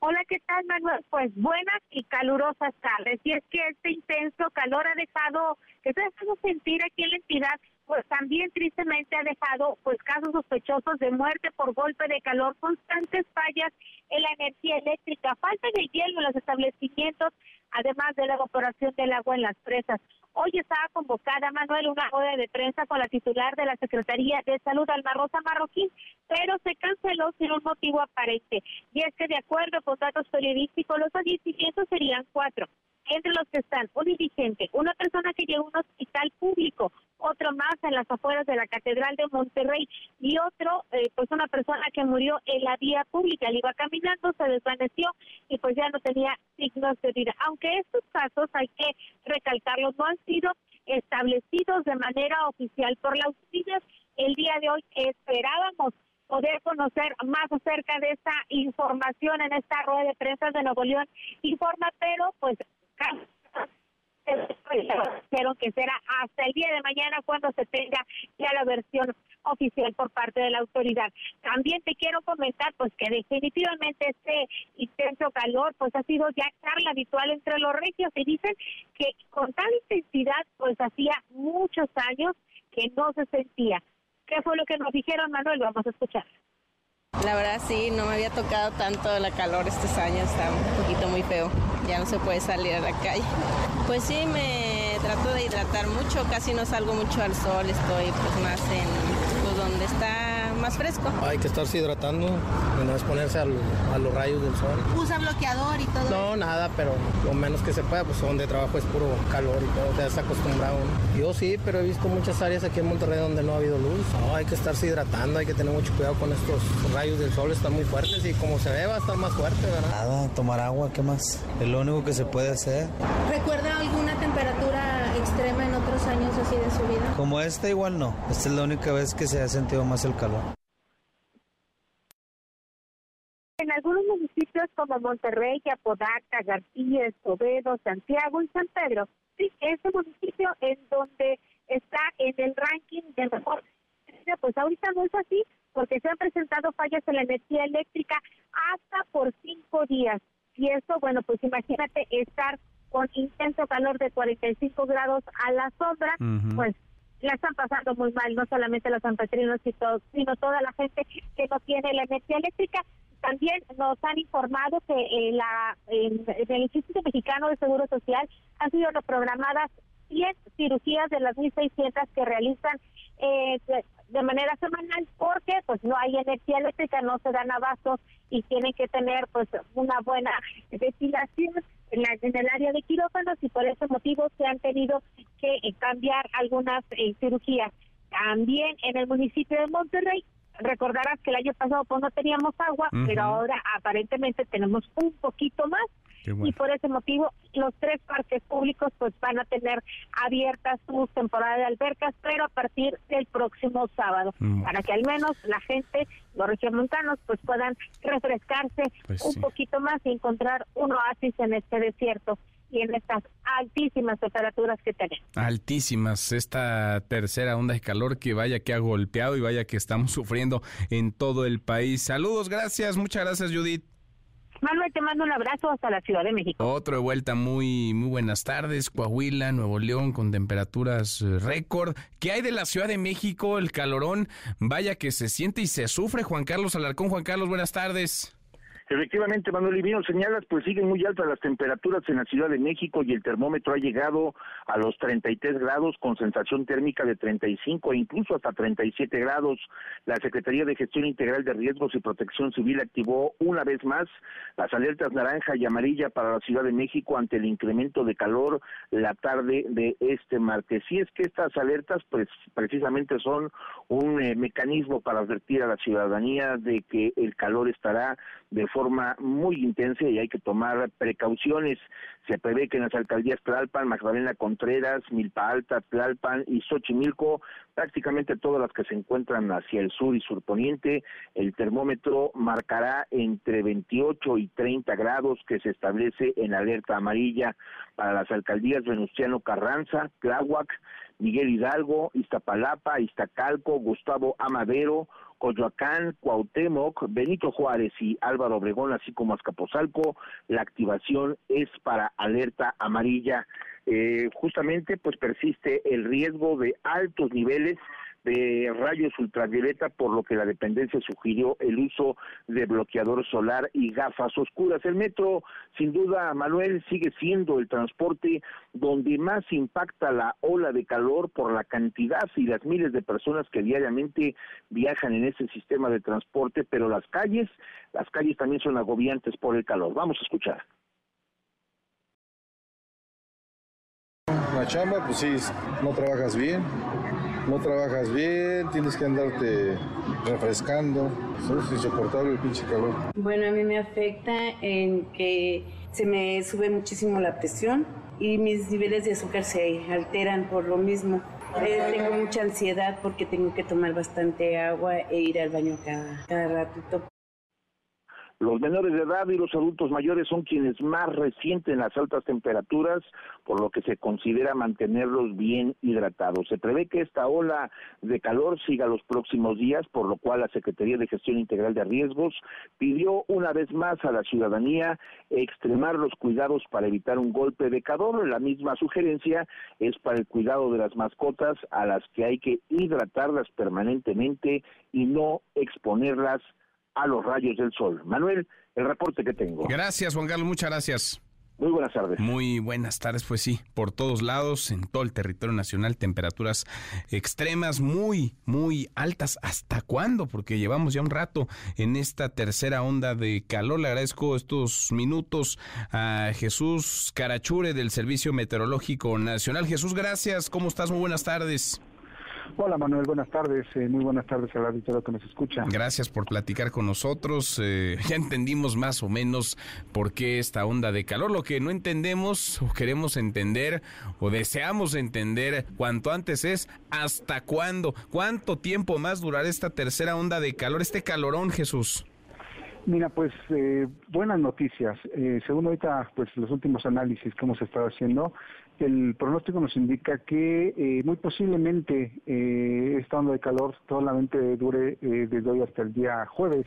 Hola, ¿qué tal, Manuel? Pues buenas y calurosas tardes. Y es que este intenso calor ha dejado, que se ha dejado sentir aquí en la entidad pues también tristemente ha dejado pues casos sospechosos de muerte por golpe de calor, constantes fallas en la energía eléctrica, falta de hielo en los establecimientos, además de la evaporación del agua en las presas. Hoy estaba convocada, Manuel, una rueda de prensa con la titular de la Secretaría de Salud, Alma Rosa Marroquín, pero se canceló sin un motivo aparente. Y es que, de acuerdo con datos periodísticos, los fallecimientos serían cuatro entre los que están un indigente, una persona que llegó a un hospital público, otro más en las afueras de la Catedral de Monterrey y otro, eh, pues una persona que murió en la vía pública. Él iba caminando, se desvaneció y pues ya no tenía signos de vida. Aunque estos casos, hay que recalcarlos, no han sido establecidos de manera oficial por la autoridad. El día de hoy esperábamos poder conocer más acerca de esta información en esta rueda de prensa de Nuevo León informa, pero pues Dijeron que será hasta el día de mañana cuando se tenga ya la versión oficial por parte de la autoridad. También te quiero comentar pues que definitivamente este intenso calor pues ha sido ya charla habitual entre los regios y dicen que con tal intensidad pues hacía muchos años que no se sentía. ¿Qué fue lo que nos dijeron, Manuel? Vamos a escuchar. La verdad sí, no me había tocado tanto la calor estos años, está un poquito muy feo, ya no se puede salir a la calle. Pues sí, me trato de hidratar mucho, casi no salgo mucho al sol, estoy pues más en pues, donde está más fresco. Hay que estarse hidratando, no exponerse a los rayos del sol. ¿Usa bloqueador y todo? No, nada, pero lo menos que se pueda, pues donde trabajo es puro calor y todo, te has acostumbrado. Yo sí, pero he visto muchas áreas aquí en Monterrey donde no ha habido luz. hay que estarse hidratando, hay que tener mucho cuidado con estos rayos del sol, están muy fuertes y como se ve va a estar más fuerte, ¿verdad? Nada, tomar agua, ¿qué más? Es lo único que se puede hacer. ¿Recuerda alguna temperatura extrema en otros años así de su vida? Como esta igual no, esta es la única vez que se ha sentido más el calor. En algunos municipios como Monterrey, Apodaca, García, Escobedo, Santiago y San Pedro, sí, ese municipio en donde está en el ranking de mejor. Pues ahorita no es así, porque se han presentado fallas en la energía eléctrica hasta por cinco días. Y eso, bueno, pues imagínate estar con intenso calor de 45 grados a la sombra, pues la están pasando muy mal, no solamente los sanpetrinos, sino toda la gente que no tiene la energía eléctrica. También nos han informado que en, la, en, el Instituto Mexicano de Seguro Social han sido programadas 100 cirugías de las 1.600 que realizan eh, de manera semanal porque pues no hay energía eléctrica, no se dan abasto y tienen que tener pues una buena [laughs] ventilación en, en el área de quirófanos y por ese motivo se han tenido que eh, cambiar algunas eh, cirugías. También en el municipio de Monterrey recordarás que el año pasado pues no teníamos agua, pero ahora aparentemente tenemos un poquito más y por ese motivo los tres parques públicos pues van a tener abiertas sus temporadas de albercas, pero a partir del próximo sábado, mm. para que al menos la gente, los regiomontanos, pues puedan refrescarse pues un poquito más y encontrar un oasis en este desierto y en estas altísimas temperaturas que tenemos. Altísimas, esta tercera onda de calor que vaya que ha golpeado y vaya que estamos sufriendo en todo el país. Saludos, gracias, muchas gracias Judith. Manuel, te mando un abrazo hasta la Ciudad de México. Otro de vuelta, muy, muy buenas tardes. Coahuila, Nuevo León, con temperaturas eh, récord. ¿Qué hay de la Ciudad de México? El calorón, vaya que se siente y se sufre. Juan Carlos Alarcón, Juan Carlos, buenas tardes. Efectivamente, Manuel Livino señalas, pues siguen muy altas las temperaturas en la Ciudad de México y el termómetro ha llegado a los 33 grados con sensación térmica de 35 e incluso hasta 37 grados. La Secretaría de Gestión Integral de Riesgos y Protección Civil activó una vez más las alertas naranja y amarilla para la Ciudad de México ante el incremento de calor la tarde de este martes. Y es que estas alertas, pues precisamente son un eh, mecanismo para advertir a la ciudadanía de que el calor estará de forma muy intensa y hay que tomar precauciones. Se prevé que en las alcaldías Tlalpan, Magdalena Contreras, Milpa Alta, Tlalpan y Xochimilco, prácticamente todas las que se encuentran hacia el sur y surponiente, el termómetro marcará entre 28 y 30 grados que se establece en alerta amarilla para las alcaldías Venustiano Carranza, Tláhuac, Miguel Hidalgo, Iztapalapa, Iztacalco, Gustavo Amadero, Coyoacán, Cuauhtémoc, Benito Juárez y Álvaro Obregón, así como Azcapotzalco, la activación es para alerta amarilla. Eh, justamente pues persiste el riesgo de altos niveles de rayos ultravioleta, por lo que la dependencia sugirió el uso de bloqueador solar y gafas oscuras. El metro, sin duda, Manuel, sigue siendo el transporte donde más impacta la ola de calor por la cantidad y las miles de personas que diariamente viajan en ese sistema de transporte, pero las calles, las calles también son agobiantes por el calor. Vamos a escuchar. La chamba, pues sí, no trabajas bien, no trabajas bien, tienes que andarte refrescando. Es insoportable el pinche calor. Bueno, a mí me afecta en que se me sube muchísimo la presión y mis niveles de azúcar se alteran por lo mismo. Eh, tengo mucha ansiedad porque tengo que tomar bastante agua e ir al baño cada, cada ratito. Los menores de edad y los adultos mayores son quienes más resienten las altas temperaturas, por lo que se considera mantenerlos bien hidratados. Se prevé que esta ola de calor siga los próximos días, por lo cual la Secretaría de Gestión Integral de Riesgos pidió una vez más a la ciudadanía extremar los cuidados para evitar un golpe de calor. La misma sugerencia es para el cuidado de las mascotas a las que hay que hidratarlas permanentemente y no exponerlas a los rayos del sol. Manuel, el reporte que tengo. Gracias, Juan Carlos, muchas gracias. Muy buenas tardes. Muy buenas tardes, pues sí, por todos lados, en todo el territorio nacional, temperaturas extremas muy, muy altas. ¿Hasta cuándo? Porque llevamos ya un rato en esta tercera onda de calor. Le agradezco estos minutos a Jesús Carachure del Servicio Meteorológico Nacional. Jesús, gracias. ¿Cómo estás? Muy buenas tardes. Hola Manuel, buenas tardes. Eh, muy buenas tardes a la que nos escucha. Gracias por platicar con nosotros. Eh, ya entendimos más o menos por qué esta onda de calor. Lo que no entendemos o queremos entender o deseamos entender cuanto antes es hasta cuándo, cuánto tiempo más durará esta tercera onda de calor, este calorón, Jesús. Mira, pues eh, buenas noticias. según ahorita, pues los últimos análisis que hemos estado haciendo, el pronóstico nos indica que eh, muy posiblemente eh, esta onda de calor solamente dure eh, desde hoy hasta el día jueves.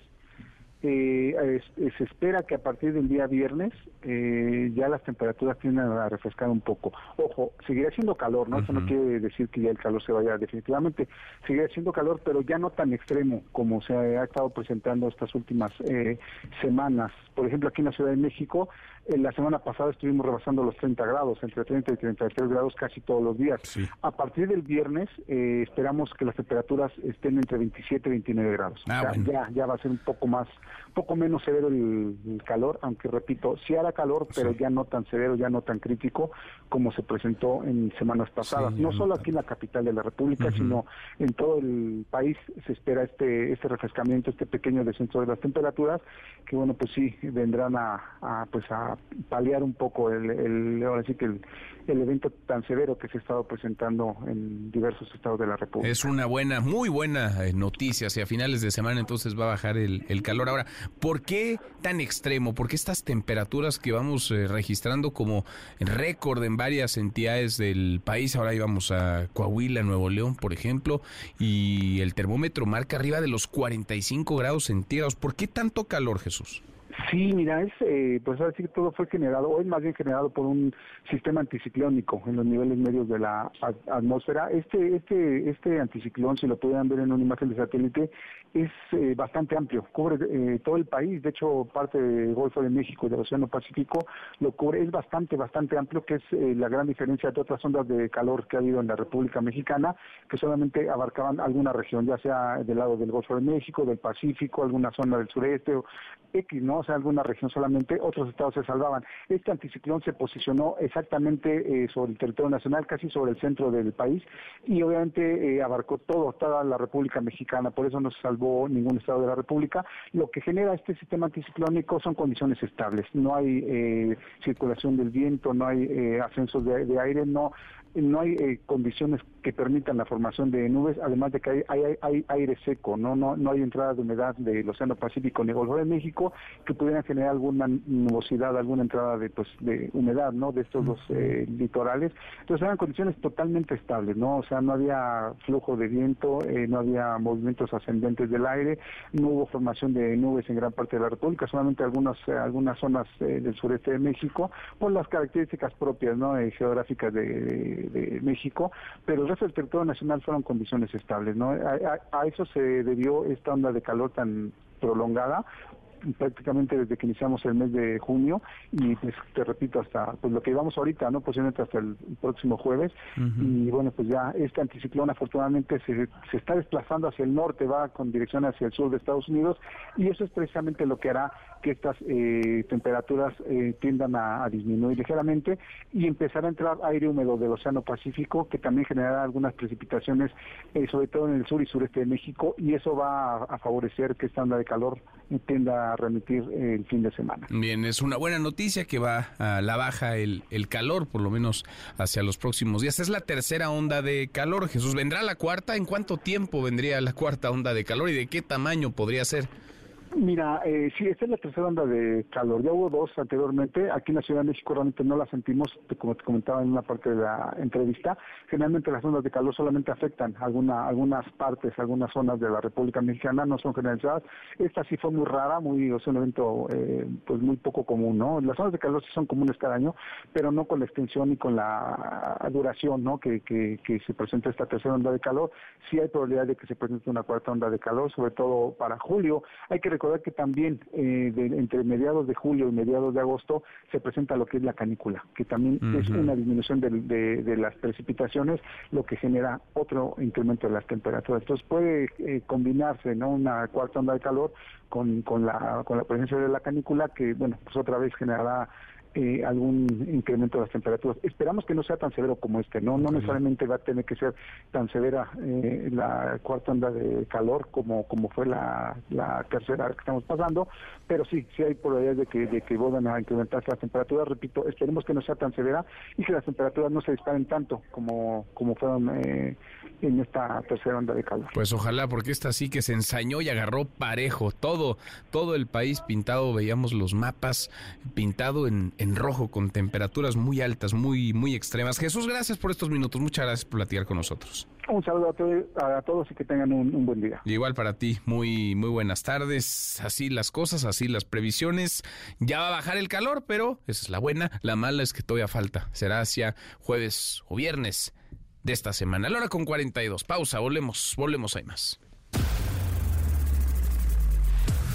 Eh, se espera que a partir del día viernes eh, ya las temperaturas tiendan a refrescar un poco. Ojo, seguirá siendo calor, ¿no? Eso no quiere decir que ya el calor se vaya definitivamente. Seguirá siendo calor, pero ya no tan extremo como se ha estado presentando estas últimas eh, semanas. Por ejemplo, aquí en la Ciudad de México, en la semana pasada estuvimos rebasando los 30 grados, entre 30 y 33 grados casi todos los días. A partir del viernes eh, esperamos que las temperaturas estén entre 27 y 29 grados. Ah, ya, ya va a ser un poco más poco menos severo el, calor, aunque repito, sí hará calor, pero ya no tan severo, ya no tan crítico como se presentó en semanas pasadas. no solo aquí en la capital de la República, sino en todo el país se espera este este refrescamiento, este pequeño descenso de las temperaturas, que bueno, pues sí vendrán a, pues a paliar un poco el, el ahora sí que el, el evento tan severo que se ha estado presentando en diversos estados de la República. Es una buena, muy buena eh, noticia. Si a finales de semana entonces va a bajar el, el calor. Ahora, ¿por qué tan extremo? ¿Por qué estas temperaturas que vamos eh, registrando como récord en varias entidades del país? Ahora íbamos a Coahuila, Nuevo León, por ejemplo, y el termómetro marca arriba de los 45 grados centígrados. ¿Por qué tanto calor, Jesús? Sí, mira, es, eh, pues ahora sí que todo fue generado, hoy más bien generado por un sistema anticiclónico en los niveles medios de la atmósfera. Este, este, este anticiclón, si lo pueden ver en una imagen de satélite, es eh, bastante amplio, cubre eh, todo el país, de hecho parte del Golfo de México y del Océano Pacífico lo cubre, es bastante, bastante amplio, que es eh, la gran diferencia de otras ondas de calor que ha habido en la República Mexicana, que solamente abarcaban alguna región, ya sea del lado del Golfo de México, del Pacífico, alguna zona del sureste, o X, ¿no? Alguna región solamente, otros estados se salvaban. Este anticiclón se posicionó exactamente sobre el territorio nacional, casi sobre el centro del país, y obviamente abarcó todo, toda la República Mexicana, por eso no se salvó ningún estado de la República. Lo que genera este sistema anticiclónico son condiciones estables. No hay eh, circulación del viento, no hay eh, ascensos de, aire, no no hay eh, condiciones que permitan la formación de nubes, además de que hay, hay, aire seco, ¿no? No, no hay entrada de humedad del Océano Pacífico ni el Golfo de México que pudieran generar alguna nubosidad, alguna entrada de, pues, de humedad, ¿no? De estos dos litorales. Entonces eran condiciones totalmente estables, ¿no? O sea, no había flujo de viento, no había movimientos ascendentes del aire, no hubo formación de nubes en gran parte de la República, solamente algunas eh, algunas zonas eh, del sureste de México, por las características propias no eh, geográficas de, México, pero el resto del territorio nacional fueron condiciones estables. ¿no? a eso se debió esta onda de calor tan prolongada prácticamente desde que iniciamos el mes de junio y pues te repito hasta pues lo que llevamos ahorita, no posiblemente hasta el próximo jueves. Y bueno pues ya este anticiclón afortunadamente se, se está desplazando hacia el norte, va con dirección hacia el sur de Estados Unidos y eso es precisamente lo que hará que estas eh, temperaturas eh, tiendan a, disminuir ligeramente y empezar a entrar aire húmedo del Océano Pacífico que también generará algunas precipitaciones eh, sobre todo en el sur y sureste de México y eso va a, favorecer que esta onda de calor tienda remitir el fin de semana. Bien, es una buena noticia que va a la baja el, el calor, por lo menos hacia los próximos días. Es la tercera onda de calor. Jesús, ¿vendrá la cuarta? ¿En cuánto tiempo vendría la cuarta onda de calor y de qué tamaño podría ser? Mira, eh, sí, esta es la tercera onda de calor. Ya hubo dos anteriormente. Aquí en la Ciudad de México realmente no la sentimos, como te comentaba en una parte de la entrevista. Generalmente las ondas de calor solamente afectan alguna, algunas partes, algunas zonas de la República Mexicana, no son generalizadas. Esta sí fue muy rara, muy, es un evento eh, pues muy poco común, ¿no? Las ondas de calor sí son comunes cada año, pero no con la extensión y con la duración, ¿no? Que, que, que se presenta esta tercera onda de calor. Sí hay probabilidad de que se presente una cuarta onda de calor, sobre todo para julio. Hay que recordar que también eh, entre mediados de julio y mediados de agosto se presenta lo que es la canícula, que también es una disminución de, las precipitaciones, lo que genera otro incremento de las temperaturas. Entonces puede eh, combinarse ¿no? una cuarta onda de calor con, con, la, con la presencia de la canícula, que bueno, pues otra vez generará eh, algún incremento de las temperaturas. Esperamos que no sea tan severo como este, no no necesariamente va a tener que ser tan severa eh, la cuarta onda de calor como como fue la, la tercera que estamos pasando, pero sí, sí hay probabilidades de que, de que vuelvan a incrementarse las temperaturas. Repito, esperemos que no sea tan severa y que las temperaturas no se disparen tanto como, como fueron eh, en esta tercera onda de calor. Pues ojalá, porque esta sí que se ensañó y agarró parejo todo, todo el país pintado, veíamos los mapas pintado en en rojo con temperaturas muy altas, muy, muy extremas. Jesús, gracias por estos minutos. Muchas gracias por platicar con nosotros. Un saludo a, todos y que tengan un, buen día. igual para ti, muy, muy buenas tardes. Así las cosas, así las previsiones. Ya va a bajar el calor, pero esa es la buena. La mala es que todavía falta. Será hacia jueves o viernes de esta semana. La hora con 42. Pausa, volvemos, volvemos, hay más.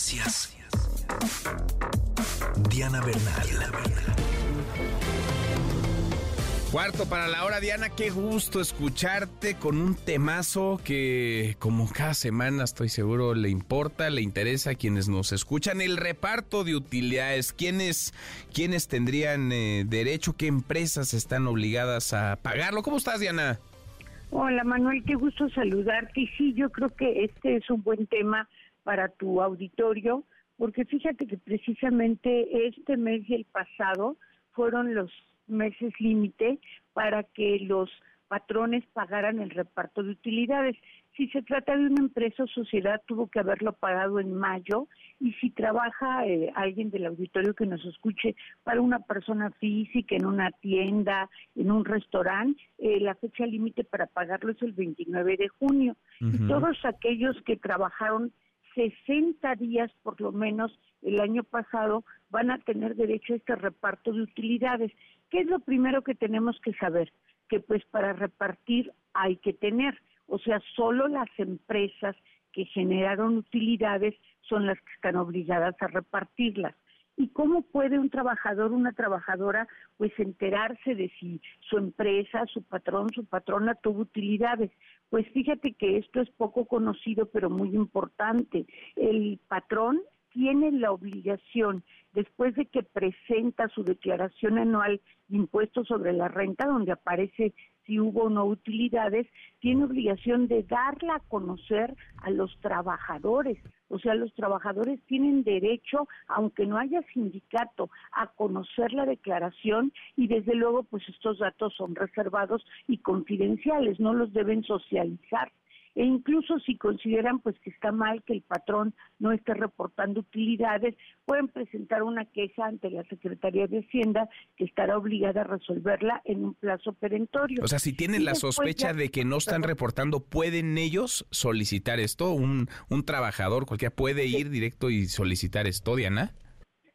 Noticias. Diana Bernal. Cuarto para la hora, Diana, qué gusto escucharte con un temazo que como cada semana estoy seguro le importa, le interesa a quienes nos escuchan, el reparto de utilidades, quiénes, quiénes tendrían eh, derecho, qué empresas están obligadas a pagarlo. ¿Cómo estás, Diana? Hola, Manuel, qué gusto saludarte. Y sí, yo creo que este es un buen tema para tu auditorio, porque fíjate que precisamente este mes y el pasado fueron los meses límite para que los patrones pagaran el reparto de utilidades. Si se trata de una empresa o sociedad, tuvo que haberlo pagado en mayo y si trabaja eh, alguien del auditorio que nos escuche para una persona física, en una tienda, en un restaurante, eh, la fecha límite para pagarlo es el 29 de junio. Y todos aquellos que trabajaron 60 días por lo menos el año pasado van a tener derecho a este reparto de utilidades. ¿Qué es lo primero que tenemos que saber? Que pues para repartir hay que tener, o sea, solo las empresas que generaron utilidades son las que están obligadas a repartirlas. ¿Y cómo puede un trabajador, una trabajadora, pues enterarse de si su empresa, su patrón, su patrona tuvo utilidades? Pues fíjate que esto es poco conocido, pero muy importante. El patrón tiene la obligación, después de que presenta su declaración anual de impuestos sobre la renta, donde aparece si hubo o no utilidades, tiene obligación de darla a conocer a los trabajadores. O sea, los trabajadores tienen derecho, aunque no haya sindicato, a conocer la declaración y desde luego pues estos datos son reservados y confidenciales, no los deben socializar e incluso si consideran pues que está mal que el patrón no esté reportando utilidades, pueden presentar una queja ante la Secretaría de Hacienda que estará obligada a resolverla en un plazo perentorio. O sea, si tienen la sospecha de que no están reportando, ¿pueden ellos solicitar esto? ¿Un, un trabajador cualquiera puede ir directo y solicitar esto, Diana?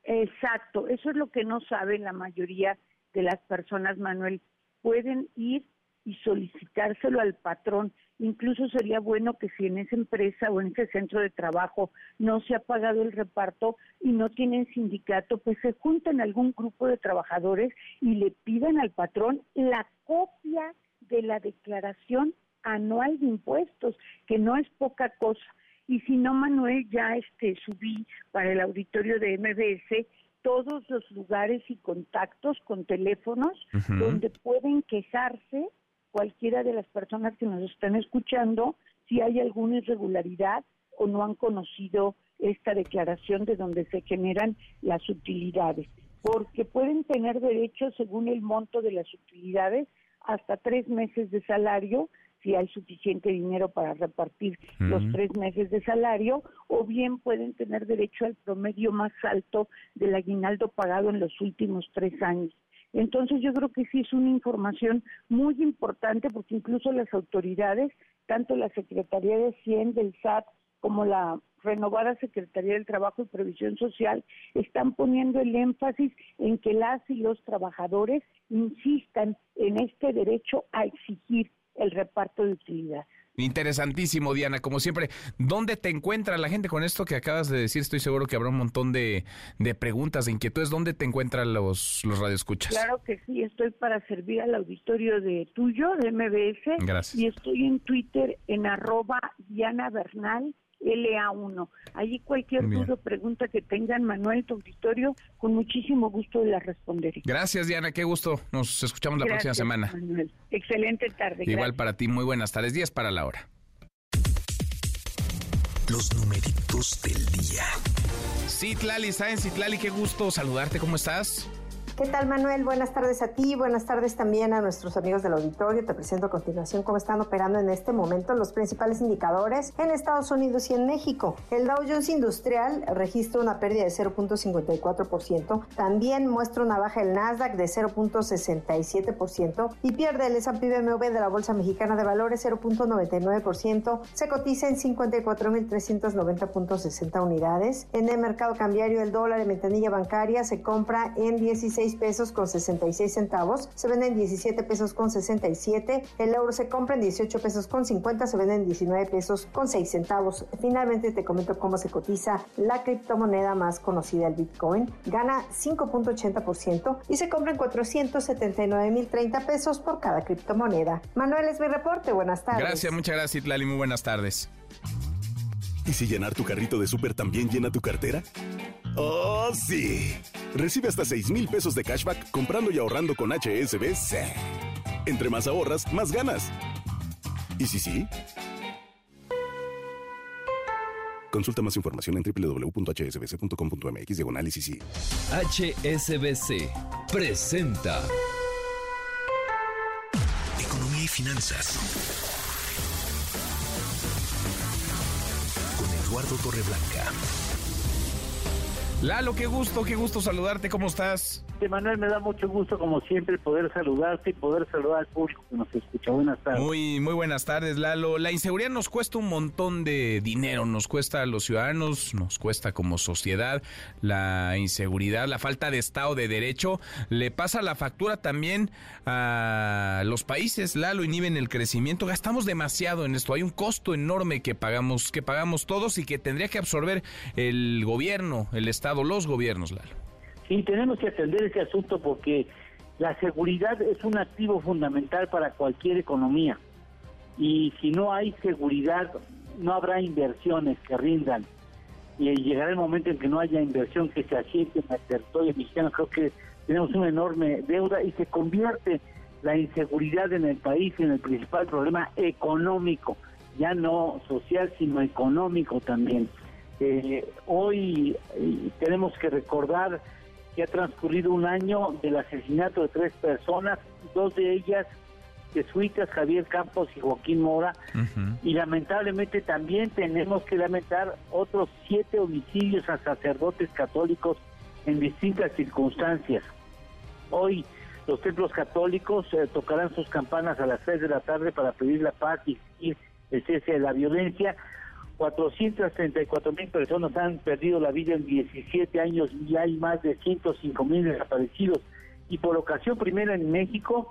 Exacto, eso es lo que no saben la mayoría de las personas, Manuel. Pueden ir y solicitárselo al patrón. Incluso sería bueno que si en esa empresa o en ese centro de trabajo no se ha pagado el reparto y no tienen sindicato, pues se junten algún grupo de trabajadores y le pidan al patrón la copia de la declaración anual de impuestos, que no es poca cosa. Y si no, Manuel, ya este subí para el auditorio de MBS todos los lugares y contactos con teléfonos donde pueden quejarse cualquiera de las personas que nos están escuchando si hay alguna irregularidad o no han conocido esta declaración de donde se generan las utilidades, porque pueden tener derecho, según el monto de las utilidades, hasta tres meses de salario, si hay suficiente dinero para repartir los tres meses de salario, o bien pueden tener derecho al promedio más alto del aguinaldo pagado en los últimos tres años. Entonces yo creo que sí es una información muy importante porque incluso las autoridades, tanto la Secretaría de Cien del SAT como la renovada Secretaría del Trabajo y Previsión Social están poniendo el énfasis en que las y los trabajadores insistan en este derecho a exigir el reparto de utilidad. Interesantísimo, Diana, como siempre. ¿Dónde te encuentra la gente con esto que acabas de decir? Estoy seguro que habrá un montón de, preguntas, de inquietudes. ¿Dónde te encuentran los, los radioescuchas? Claro que sí, estoy para servir al auditorio de tuyo, de MBS. Gracias. Y estoy en Twitter en arroba Diana Bernal LA1. Allí cualquier duda o pregunta que tengan, Manuel, tu auditorio, con muchísimo gusto las responderé. Gracias, Diana, qué gusto. Nos escuchamos la próxima semana. Manuel. Excelente tarde. Igual para ti, muy buenas tardes. 10 para la hora. Los numeritos del día. Citlali, ¿saben Citlali? Qué gusto saludarte, ¿cómo estás? ¿Qué tal, Manuel? Buenas tardes a ti, buenas tardes también a nuestros amigos del auditorio. Te presento a continuación cómo están operando en este momento los principales indicadores en Estados Unidos y en México. El Dow Jones Industrial registra una pérdida de 0.54%, también muestra una baja el Nasdaq de 0.67% y pierde el S&P BMW de la Bolsa Mexicana de Valores 0.99%, se cotiza en 54.390.60 unidades. En el mercado cambiario el dólar de ventanilla bancaria se compra en 16 pesos con 66 centavos, se vende en 17 pesos con 67, el euro se compra en 18 pesos con 50, se vende en 19 pesos con 6 centavos. Finalmente te comento cómo se cotiza la criptomoneda más conocida, el Bitcoin, gana 5.80% y se compra en 479.030 pesos por cada criptomoneda. Manuel es mi reporte, buenas tardes. Gracias, muchas gracias, Lali, muy buenas tardes. ¿Y si llenar tu carrito de súper también llena tu cartera? ¡Oh, sí! Recibe hasta 6 mil pesos de cashback comprando y ahorrando con HSBC. Entre más ahorras, más ganas. ¿Y si sí? Consulta más información en www.hsbc.com.mx diagonal sí. HSBC presenta Economía y Finanzas con Eduardo Torreblanca. Lalo, qué gusto, qué gusto saludarte, ¿cómo estás? Manuel, me da mucho gusto, como siempre, poder saludarte y poder saludar al público que nos escucha. Buenas tardes. Muy, muy buenas tardes, Lalo. La inseguridad nos cuesta un montón de dinero, nos cuesta a los ciudadanos, nos cuesta como sociedad la inseguridad, la falta de Estado de Derecho. Le pasa la factura también a los países, Lalo, inhiben el crecimiento. Gastamos demasiado en esto, hay un costo enorme que pagamos, que pagamos todos y que tendría que absorber el gobierno, el Estado, los gobiernos, Lalo. Sí, tenemos que atender ese asunto porque la seguridad es un activo fundamental para cualquier economía. Y si no hay seguridad, no habrá inversiones que rindan. Y llegará el momento en que no haya inversión que se asiente en el territorio mexicano. Creo que tenemos una enorme deuda y se convierte la inseguridad en el país en el principal problema económico, ya no social, sino económico también. Eh, hoy eh, tenemos que recordar que ha transcurrido un año del asesinato de tres personas, dos de ellas jesuitas, Javier Campos y Joaquín Mora, y lamentablemente también tenemos que lamentar otros siete homicidios a sacerdotes católicos en distintas circunstancias. Hoy los templos católicos eh, tocarán sus campanas a las seis de la tarde para pedir la paz y el cese de la violencia, 434 mil personas han perdido la vida en 17 años y hay más de 105 mil desaparecidos. Y por ocasión primera en México,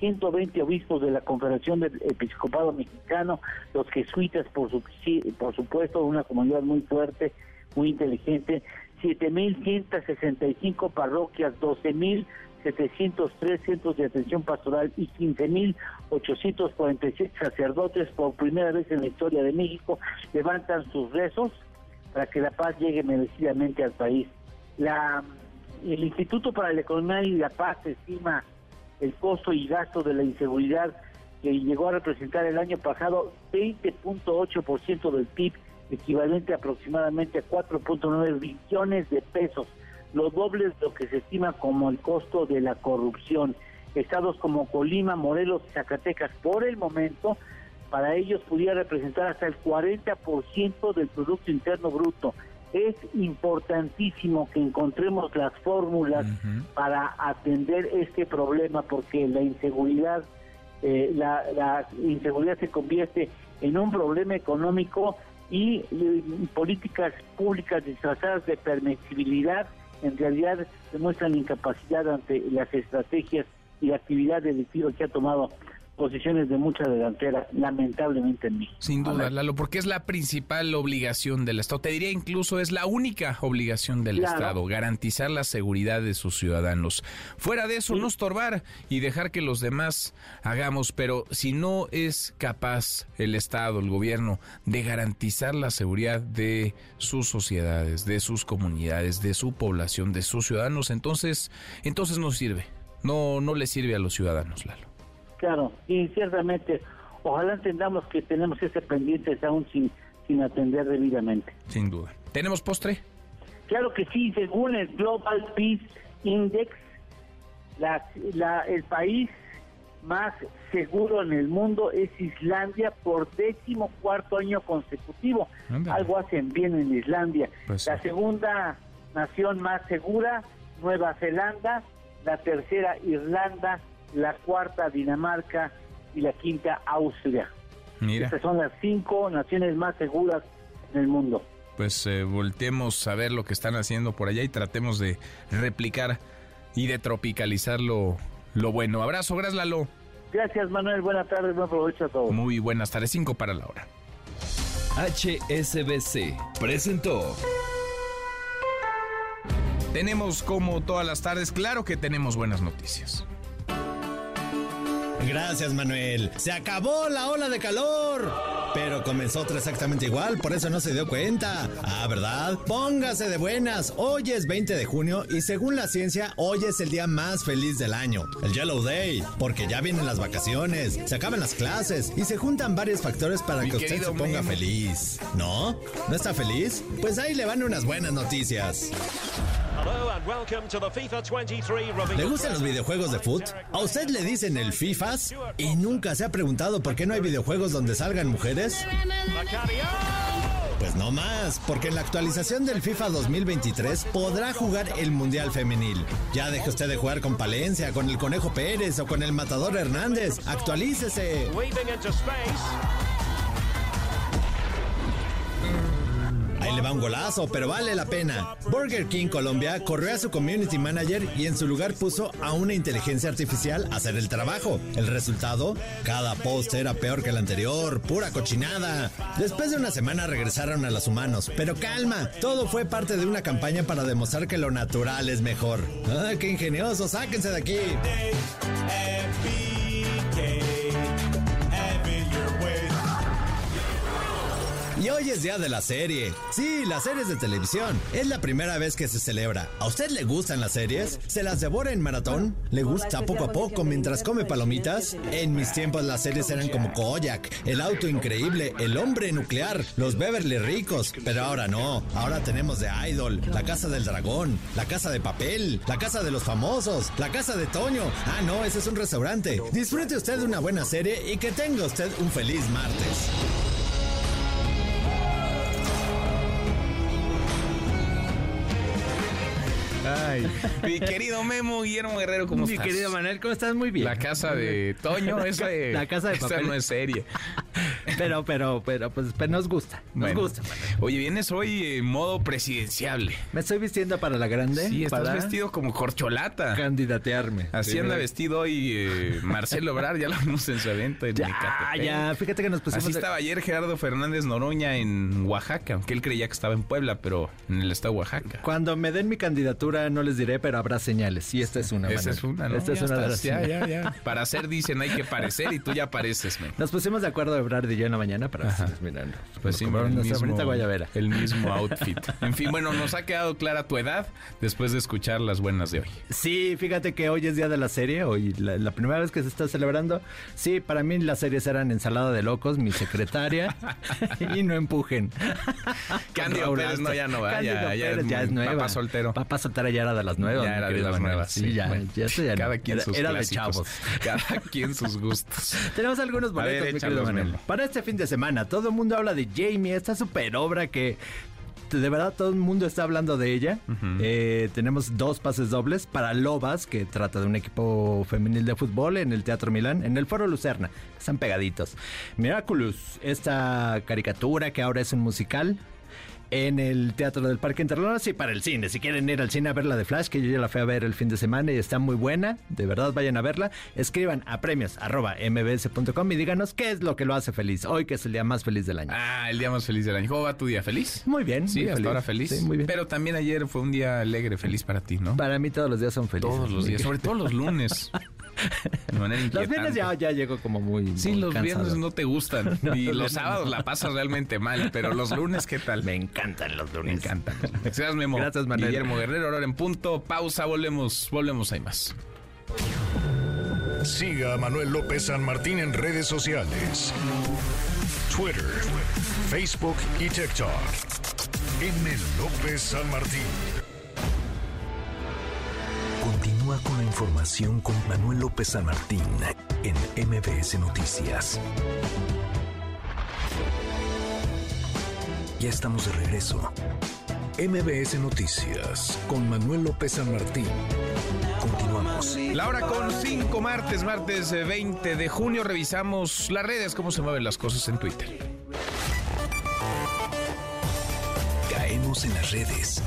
120 obispos de la Confederación del Episcopado Mexicano, los jesuitas, por, su, por supuesto, una comunidad muy fuerte, muy inteligente, 7.165 parroquias, 12.000 703 centros de atención pastoral y 15.846 sacerdotes por primera vez en la historia de México levantan sus rezos para que la paz llegue merecidamente al país. La, el Instituto para la Economía y la Paz estima el costo y gasto de la inseguridad que llegó a representar el año pasado 20.8% del PIB, equivalente aproximadamente a 4.9 billones de pesos lo doble de lo que se estima como el costo de la corrupción. Estados como Colima, Morelos y Zacatecas, por el momento, para ellos pudiera representar hasta el 40% del Producto Interno Bruto. Es importantísimo que encontremos las fórmulas para atender este problema porque la inseguridad, eh, la, la, inseguridad se convierte en un problema económico y, y políticas públicas disfrazadas de permisibilidad en realidad demuestran incapacidad ante las estrategias y la actividad delictiva que ha tomado posiciones de mucha delantera, lamentablemente en mí. Sin duda, Lalo, porque es la principal obligación del Estado. Te diría incluso es la única obligación del Estado, garantizar la seguridad de sus ciudadanos. Fuera de eso, no estorbar y dejar que los demás hagamos, pero si no es capaz el Estado, el gobierno, de garantizar la seguridad de sus sociedades, de sus comunidades, de su población, de sus ciudadanos, entonces, entonces no sirve. No, no le sirve a los ciudadanos, Lalo. Claro, y ciertamente, ojalá entendamos que tenemos ese pendiente aún sin, sin atender debidamente. Sin duda. ¿Tenemos postre? Claro que sí, según el Global Peace Index, la, la, el país más seguro en el mundo es Islandia por décimo cuarto año consecutivo. Algo hacen bien en Islandia. Pues la segunda nación más segura, Nueva Zelanda. La tercera, Irlanda la cuarta Dinamarca y la quinta Austria. Mira. Estas son las cinco naciones más seguras en el mundo. Pues eh, volteemos a ver lo que están haciendo por allá y tratemos de replicar y de tropicalizar lo, lo bueno. Abrazo, gracias Lalo. Gracias Manuel, buenas tardes, buen provecho a todos. Muy buenas tardes, cinco para la hora. HSBC presentó. Tenemos como todas las tardes, claro que tenemos buenas noticias. Gracias, Manuel. Se acabó la ola de calor. Pero comenzó otra exactamente igual, por eso no se dio cuenta. Ah, ¿verdad? Póngase de buenas. Hoy es 20 de junio y según la ciencia, hoy es el día más feliz del año. El Yellow Day. Porque ya vienen las vacaciones, se acaban las clases y se juntan varios factores para Mi que usted se ponga feliz. ¿No? ¿No está feliz? Pues ahí le van unas buenas noticias. ¿Le gustan los videojuegos de foot? ¿A usted le dicen el FIFAs? ¿Y nunca se ha preguntado por qué no hay videojuegos donde salgan mujeres? Pues no más, porque en la actualización del FIFA 2023 podrá jugar el Mundial Femenil. Ya deje usted de jugar con Palencia, con el Conejo Pérez o con el Matador Hernández. Actualícese. Un golazo, pero vale la pena. Burger King Colombia corrió a su community manager y en su lugar puso a una inteligencia artificial a hacer el trabajo. El resultado, cada post era peor que el anterior, pura cochinada. Después de una semana regresaron a los humanos, pero calma, todo fue parte de una campaña para demostrar que lo natural es mejor. ¡Ah, qué ingenioso! ¡Sáquense de aquí! Y hoy es día de la serie. Sí, las series de televisión. Es la primera vez que se celebra. ¿A usted le gustan las series? ¿Se las devora en maratón? ¿Le gusta poco a poco mientras come palomitas? En mis tiempos las series eran como Koyak, El Auto Increíble, El Hombre Nuclear, Los Beverly Ricos. Pero ahora no. Ahora tenemos The Idol, La Casa del Dragón, La Casa de Papel, La Casa de los Famosos, La Casa de Toño. Ah, no, ese es un restaurante. Disfrute usted de una buena serie y que tenga usted un feliz martes. Ay, mi querido Memo Guillermo Guerrero, ¿cómo Mi estás? querido Manuel, ¿cómo estás? Muy bien. La casa de Toño, [laughs] esa de, La casa de esa papel. no es serie. Pero, pero, pero, pues, pero nos gusta. Nos Bueno. gusta. Manuel. Oye, vienes hoy en modo presidenciable. Me estoy vistiendo para la grande. Sí, estás para vestido como corcholata. candidatearme. Así Sí, anda ¿verdad? vestido hoy eh, Marcelo Obrar, ya lo vimos en su evento en Ya, Ecatepec. ya, fíjate que nos pusimos Así de- estaba ayer Gerardo Fernández Noroña en Oaxaca, aunque él creía que estaba en Puebla, pero en el estado de Oaxaca. Cuando me den mi candidatura no les diré, pero habrá señales. Y esta es una. Manuel. es una, ¿no? Esta es una de las ya, señales. ya, ya. Para hacer dicen hay que parecer y tú ya pareces, men. Nos pusimos de acuerdo Ebrard y yo en la mañana para mirando. Pues sí, el nuestra mismo, bonita guayabera. el mismo [laughs] outfit. En fin, bueno, nos ha quedado clara tu edad después de escuchar las buenas de hoy. Sí, fíjate que hoy es día de la serie, hoy la, la primera vez que se está celebrando. Sí, para mí las series eran Ensalada de Locos, mi secretaria [laughs] y no empujen. Raúl Pérez, no, ya no va, Cándido ya- es ya es nueva. papá soltero. Papá ya era de las nuevas. Ya era de las nuevas, Sí, sí. ya, Bueno, ya ya. Cada quien era, sus era de chavos. [laughs] Cada quien sus gustos. [laughs] Tenemos algunos boletos, ver, mi querido Manuel. Para este fin de semana, todo el mundo habla de Jamie, esta super obra que de verdad todo el mundo está hablando de ella. Eh, tenemos dos pases dobles para Lobas, que trata de un equipo femenil de fútbol en el Teatro Milán, en el Foro Lucerna. Están pegaditos. Miraculous, esta caricatura que ahora es un musical. En el Teatro del Parque Interlomas y para el cine. Si quieren ir al cine a ver la de Flash, que yo ya la fui a ver el fin de semana y está muy buena, de verdad vayan a verla. Escriban a premios arroba mbs.com y díganos qué es lo que lo hace feliz. Hoy que es el día más feliz del año. Ah, el día más feliz del año. ¿Cómo va tu día? ¿Feliz? Muy bien. Sí, muy hasta feliz. ahora feliz. Sí, muy bien. Pero también ayer fue un día alegre, feliz para ti, ¿no? Para mí todos los días son felices. Todos los días, sobre todo los lunes. [laughs] De manera Los viernes ya, ya llego como muy. Sí, muy los cansado. viernes no te gustan. [laughs] No, y los sábados no. la pasas realmente mal. Pero los lunes, ¿qué tal? Me encantan los lunes. Me encantan. Gracias, Memo. Gracias, Manuel. Guillermo Guerrero, ahora en punto. Pausa, volvemos, volvemos, hay más. Siga a Manuel López San Martín en redes sociales. Twitter, Facebook y TikTok. M. López San Martín. Continúa con la información con Manuel López San Martín en MBS Noticias. Ya estamos de regreso. MBS Noticias con Manuel López San Martín. Continuamos. La hora con 5 martes, martes eh, 20 de junio. Revisamos las redes, cómo se mueven las cosas en Twitter. Caemos en las redes.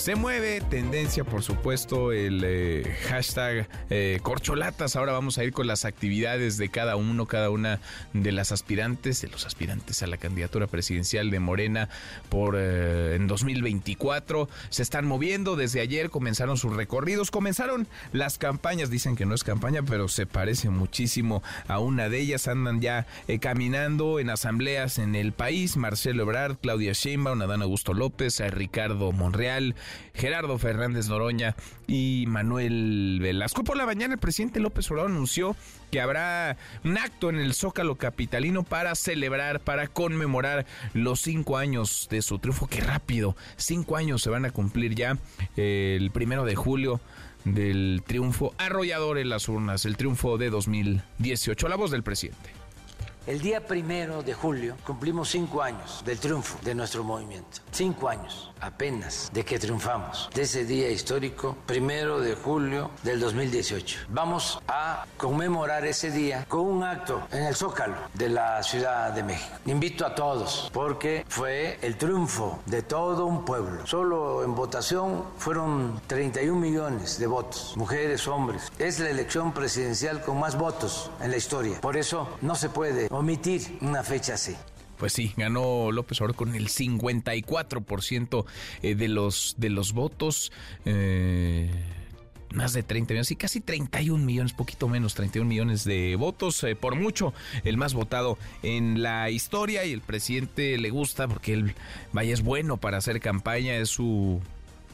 Se mueve tendencia, por supuesto, el eh, hashtag eh, corcholatas. Ahora vamos a ir con las actividades de cada uno, cada una de las aspirantes, de los aspirantes a la candidatura presidencial de Morena por eh, en 2024. Se están moviendo. Desde ayer comenzaron sus recorridos. Comenzaron las campañas. Dicen que no es campaña, pero se parece muchísimo a una de ellas. Andan ya caminando en asambleas en el país. Marcelo Ebrard, Claudia Sheinbaum, Adán Augusto López, Ricardo Monreal, Gerardo Fernández Noroña y Manuel Velasco. Por la mañana el presidente López Obrador anunció que habrá un acto en el Zócalo Capitalino para celebrar, para conmemorar los cinco años de su triunfo. Qué rápido, cinco años se van a cumplir ya eh, el primero de julio del triunfo arrollador en las urnas, el triunfo de 2018. La voz del presidente. El día primero de julio cumplimos cinco años del triunfo de nuestro movimiento. Cinco años apenas de que triunfamos. De ese día histórico, primero de julio del 2018. Vamos a conmemorar ese día con un acto en el Zócalo de la Ciudad de México. Invito a todos porque fue el triunfo de todo un pueblo. Solo en votación fueron 31 millones de votos, mujeres, hombres. Es la elección presidencial con más votos en la historia. Por eso no se puede omitir una fecha así. Pues sí, ganó López Obrador con el 54% eh, de los, de los votos. eh, más de 30 millones, y casi 31 millones, poquito menos, 31 millones de votos, eh, por mucho, el más votado en la historia y el presidente le gusta porque él, vaya, es bueno para hacer campaña, es su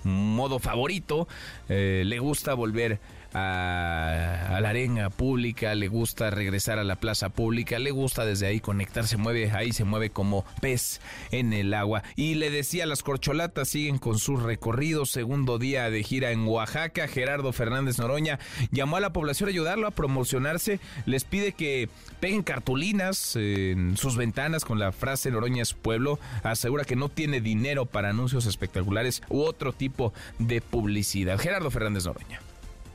modo favorito, le gusta volver a, la arena pública, le gusta regresar a la plaza pública, le gusta desde ahí conectar, se mueve, ahí se mueve como pez en el agua. Y le decía, las corcholatas siguen con sus recorridos, segundo día de gira en Oaxaca, Gerardo Fernández Noroña llamó a la población a ayudarlo a promocionarse, les pide que peguen cartulinas en sus ventanas con la frase Noroña es pueblo, asegura que no tiene dinero para anuncios espectaculares u otro tipo de publicidad. Gerardo Fernández Noroña.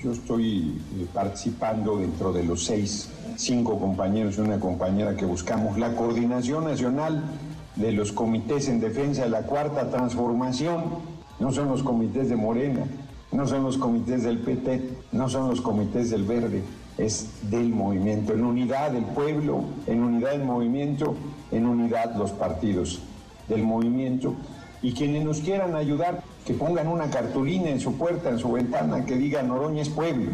Yo estoy eh, participando dentro de los seis, cinco compañeros y una compañera que buscamos la coordinación nacional de los comités en defensa de la cuarta transformación. No son los comités de Morena, no son los comités del PT, no son los comités del Verde, es del movimiento, en unidad del pueblo, en unidad del movimiento, en unidad los partidos del movimiento. Y quienes nos quieran ayudar, que pongan una cartulina en su puerta, en su ventana, que diga Noroña es pueblo.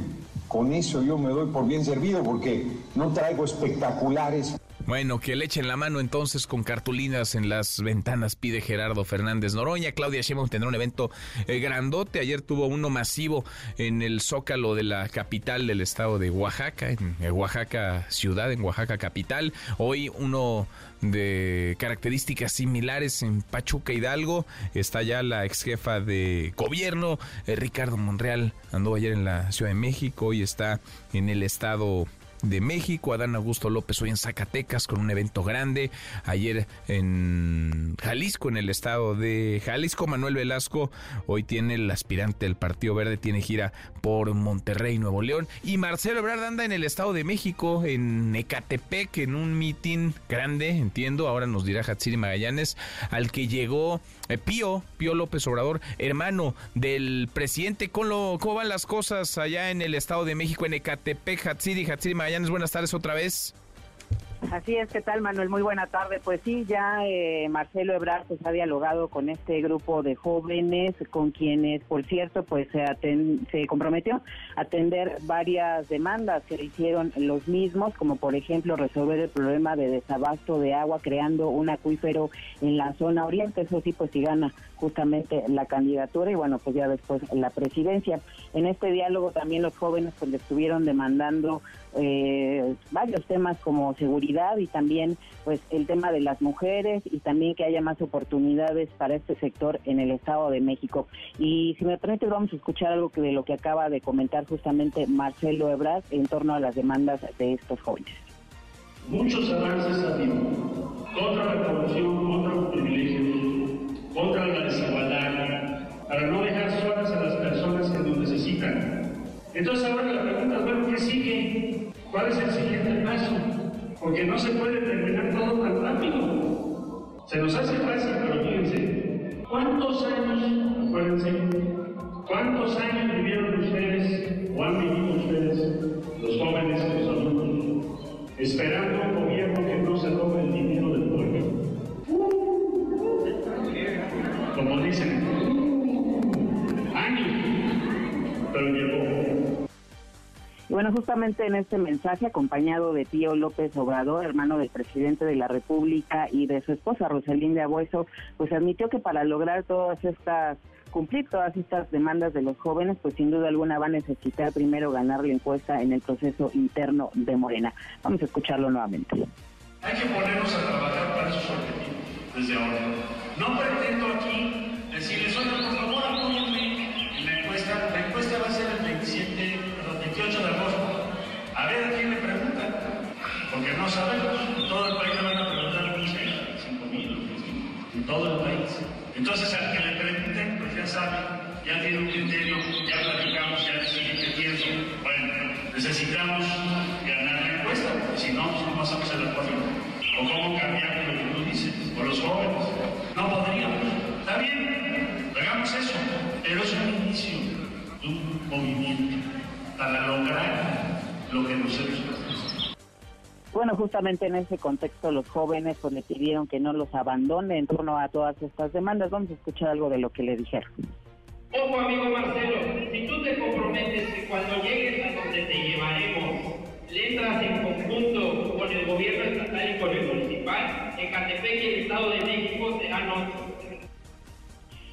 Con eso yo me doy por bien servido porque no traigo espectaculares. Bueno, que le echen la mano entonces con cartulinas en las ventanas, pide Gerardo Fernández Noroña. Claudia Sheinbaum tendrá un evento eh, grandote. Ayer tuvo uno masivo en el Zócalo de la capital del estado de Oaxaca, en Oaxaca ciudad, en Oaxaca capital. Hoy uno de características similares en Pachuca Hidalgo. Está ya la ex jefa de gobierno, eh, Ricardo Monreal, andó ayer en la Ciudad de México y está en el estado de México. Adán Augusto López hoy en Zacatecas con un evento grande. Ayer en Jalisco, en el estado de Jalisco, Manuel Velasco hoy tiene el aspirante del Partido Verde, tiene gira por Monterrey, Nuevo León. Y Marcelo Ebrard anda en el estado de México, en Ecatepec, en un mitin grande, entiendo. Ahora nos dirá Hatsiri Magallanes, al que llegó eh, Pío, Pío López Obrador, hermano del presidente. ¿Cómo, ¿Cómo van las cosas allá en el estado de México, en Ecatepec, Hatsiri, Hatsiri Magallanes? Buenas tardes otra vez. Así es, ¿qué tal Manuel? Muy buena tarde. Pues sí, ya eh, Marcelo Ebrard pues, ha dialogado con este grupo de jóvenes, con quienes, por cierto, pues se, comprometió a atender varias demandas que le hicieron los mismos, como por ejemplo resolver el problema de desabasto de agua creando un acuífero en la zona oriente. Eso sí, pues si gana justamente la candidatura y bueno, pues ya después la presidencia. En este diálogo también los jóvenes pues le estuvieron demandando eh, varios temas como seguridad y también pues el tema de las mujeres y también que haya más oportunidades para este sector en el Estado de México. Y si me permite vamos a escuchar algo que de lo que acaba de comentar justamente Marcelo Ebrard en torno a las demandas de estos jóvenes. Muchos avances ha habido contra la corrupción, contra los privilegios, contra la desigualdad, para no dejar solas a las personas que nos necesitan. Entonces ahora la pregunta es, bueno, ¿qué sigue? ¿Cuál es el siguiente paso? Porque no se puede terminar todo tan rápido. Se nos hace fácil, pero fíjense, ¿cuántos años, acuérdense, cuántos años vivieron ustedes o han vivido ustedes, los jóvenes, los adultos, esperando un gobierno que no se robe el dinero del pueblo? Como dicen, años, pero llegó. Bueno, justamente en este mensaje, acompañado de Tío López Obrador, hermano del presidente de la República, y de su esposa Rosalinda Abueso, pues admitió que para lograr todas estas cumplir todas estas demandas de los jóvenes, pues sin duda alguna va a necesitar primero ganar la encuesta en el proceso interno de Morena. Vamos a escucharlo nuevamente. Hay que ponernos a trabajar para esos objetivos desde ahora. No pretendo aquí decirles, oigan, por favor, apóyenme en la encuesta. A ver a quién le preguntan, porque no sabemos. Todo el país le van a preguntar, no sé, 5 mil, en todo el país. Entonces, al que le pregunten, pues ya sabe, ya tiene un criterio, ya platicamos, ya decidí que pienso. Bueno, necesitamos ganar la encuesta, si no, pues no pasamos el acuerdo. O cómo cambiar lo que tú dices, o los jóvenes. Lo que nosotros queremos. Bueno, justamente en ese contexto los jóvenes pues le pidieron que no los abandone en torno a todas estas demandas. Vamos a escuchar algo de lo que le dijeron. Ojo amigo Marcelo, si tú te comprometes que cuando llegues a donde te llevaremos, le entras en conjunto con el gobierno estatal y con el municipal, Ecatepec y el Estado de México serán otros.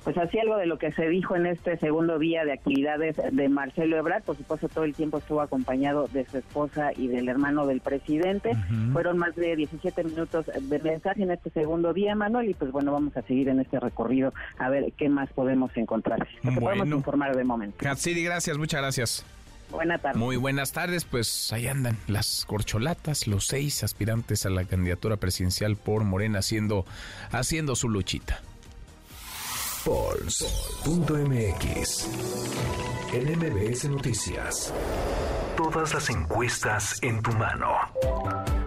Pues así algo de lo que se dijo en este segundo día de actividades de Marcelo Ebrard, por supuesto todo el tiempo estuvo acompañado de su esposa y del hermano del presidente. Fueron más de 17 minutos de mensaje en este segundo día, Manuel, y pues bueno, vamos a seguir en este recorrido a ver qué más podemos encontrar. Lo que podemos informar de momento. Katsiri, gracias, muchas gracias. Buenas tardes. Muy buenas tardes, pues ahí andan las corcholatas, los seis aspirantes a la candidatura presidencial por Morena haciendo, haciendo su luchita. Pulse.mx. En MBS Noticias. Todas las encuestas en tu mano.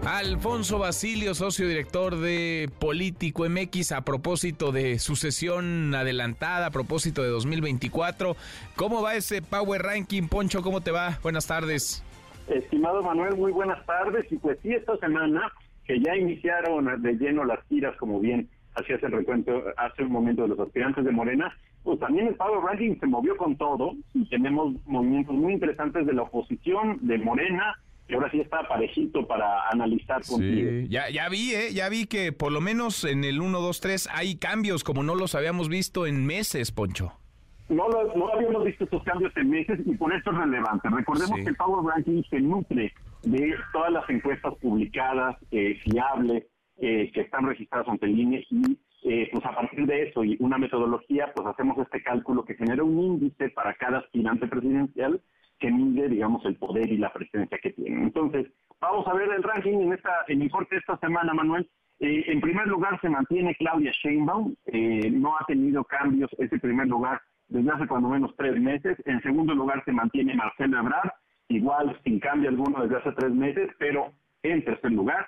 Alfonso Basilio, socio director de Político MX, a propósito de su sesión adelantada, a propósito de 2024. ¿Cómo va ese Power Ranking? Poncho, ¿cómo te va? Buenas tardes. Estimado Manuel, muy buenas tardes. Y pues sí, esta semana que ya iniciaron de lleno las tiras, como bien hacías el recuento hace un momento de los aspirantes de Morena, pues también el Power Ranking se movió con todo y tenemos movimientos muy interesantes de la oposición, de Morena, y ahora sí está parejito para analizar contigo. Sí, ya, ya vi, ¿eh? ya vi que por lo menos en el 1, 2, 3 hay cambios como no los habíamos visto en meses, Poncho. No, lo, no habíamos visto estos cambios en meses y por esto es relevante. Recordemos Sí. que el Power Ranking se nutre de todas las encuestas publicadas, eh, fiables, eh, que están registradas ante el INE y eh, pues a partir de eso y una metodología, pues hacemos este cálculo que genera un índice para cada aspirante presidencial que mide, digamos, el poder y la presencia que tienen. Entonces, vamos a ver el ranking en esta en el corte esta semana, Manuel. Eh, en primer lugar se mantiene Claudia Sheinbaum, eh, no ha tenido cambios ese primer lugar desde hace cuando menos tres meses. En segundo lugar se mantiene Marcelo Ebrard, igual sin cambio alguno desde hace tres meses, pero en tercer lugar,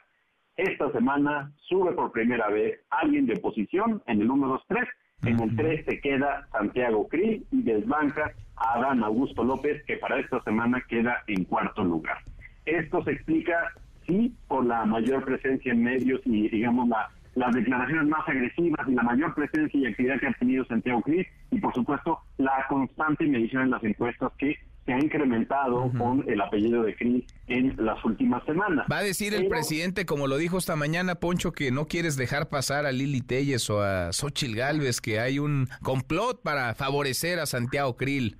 esta semana sube por primera vez alguien de oposición en el 1, 2, 3. En el 3 se queda Santiago Krill y desbanca a Adán Augusto López, que para esta semana queda en cuarto lugar. Esto se explica, sí, por la mayor presencia en medios y, digamos, la, las declaraciones más agresivas y la mayor presencia y actividad que ha tenido Santiago Cris y por supuesto la constante medición en las encuestas que se ha incrementado con el apellido de Cris en las últimas semanas. Va a decir el presidente, como lo dijo esta mañana, Poncho, que no quieres dejar pasar a Lili Telles o a Xochil Gálvez, que hay un complot para favorecer a Santiago Krill.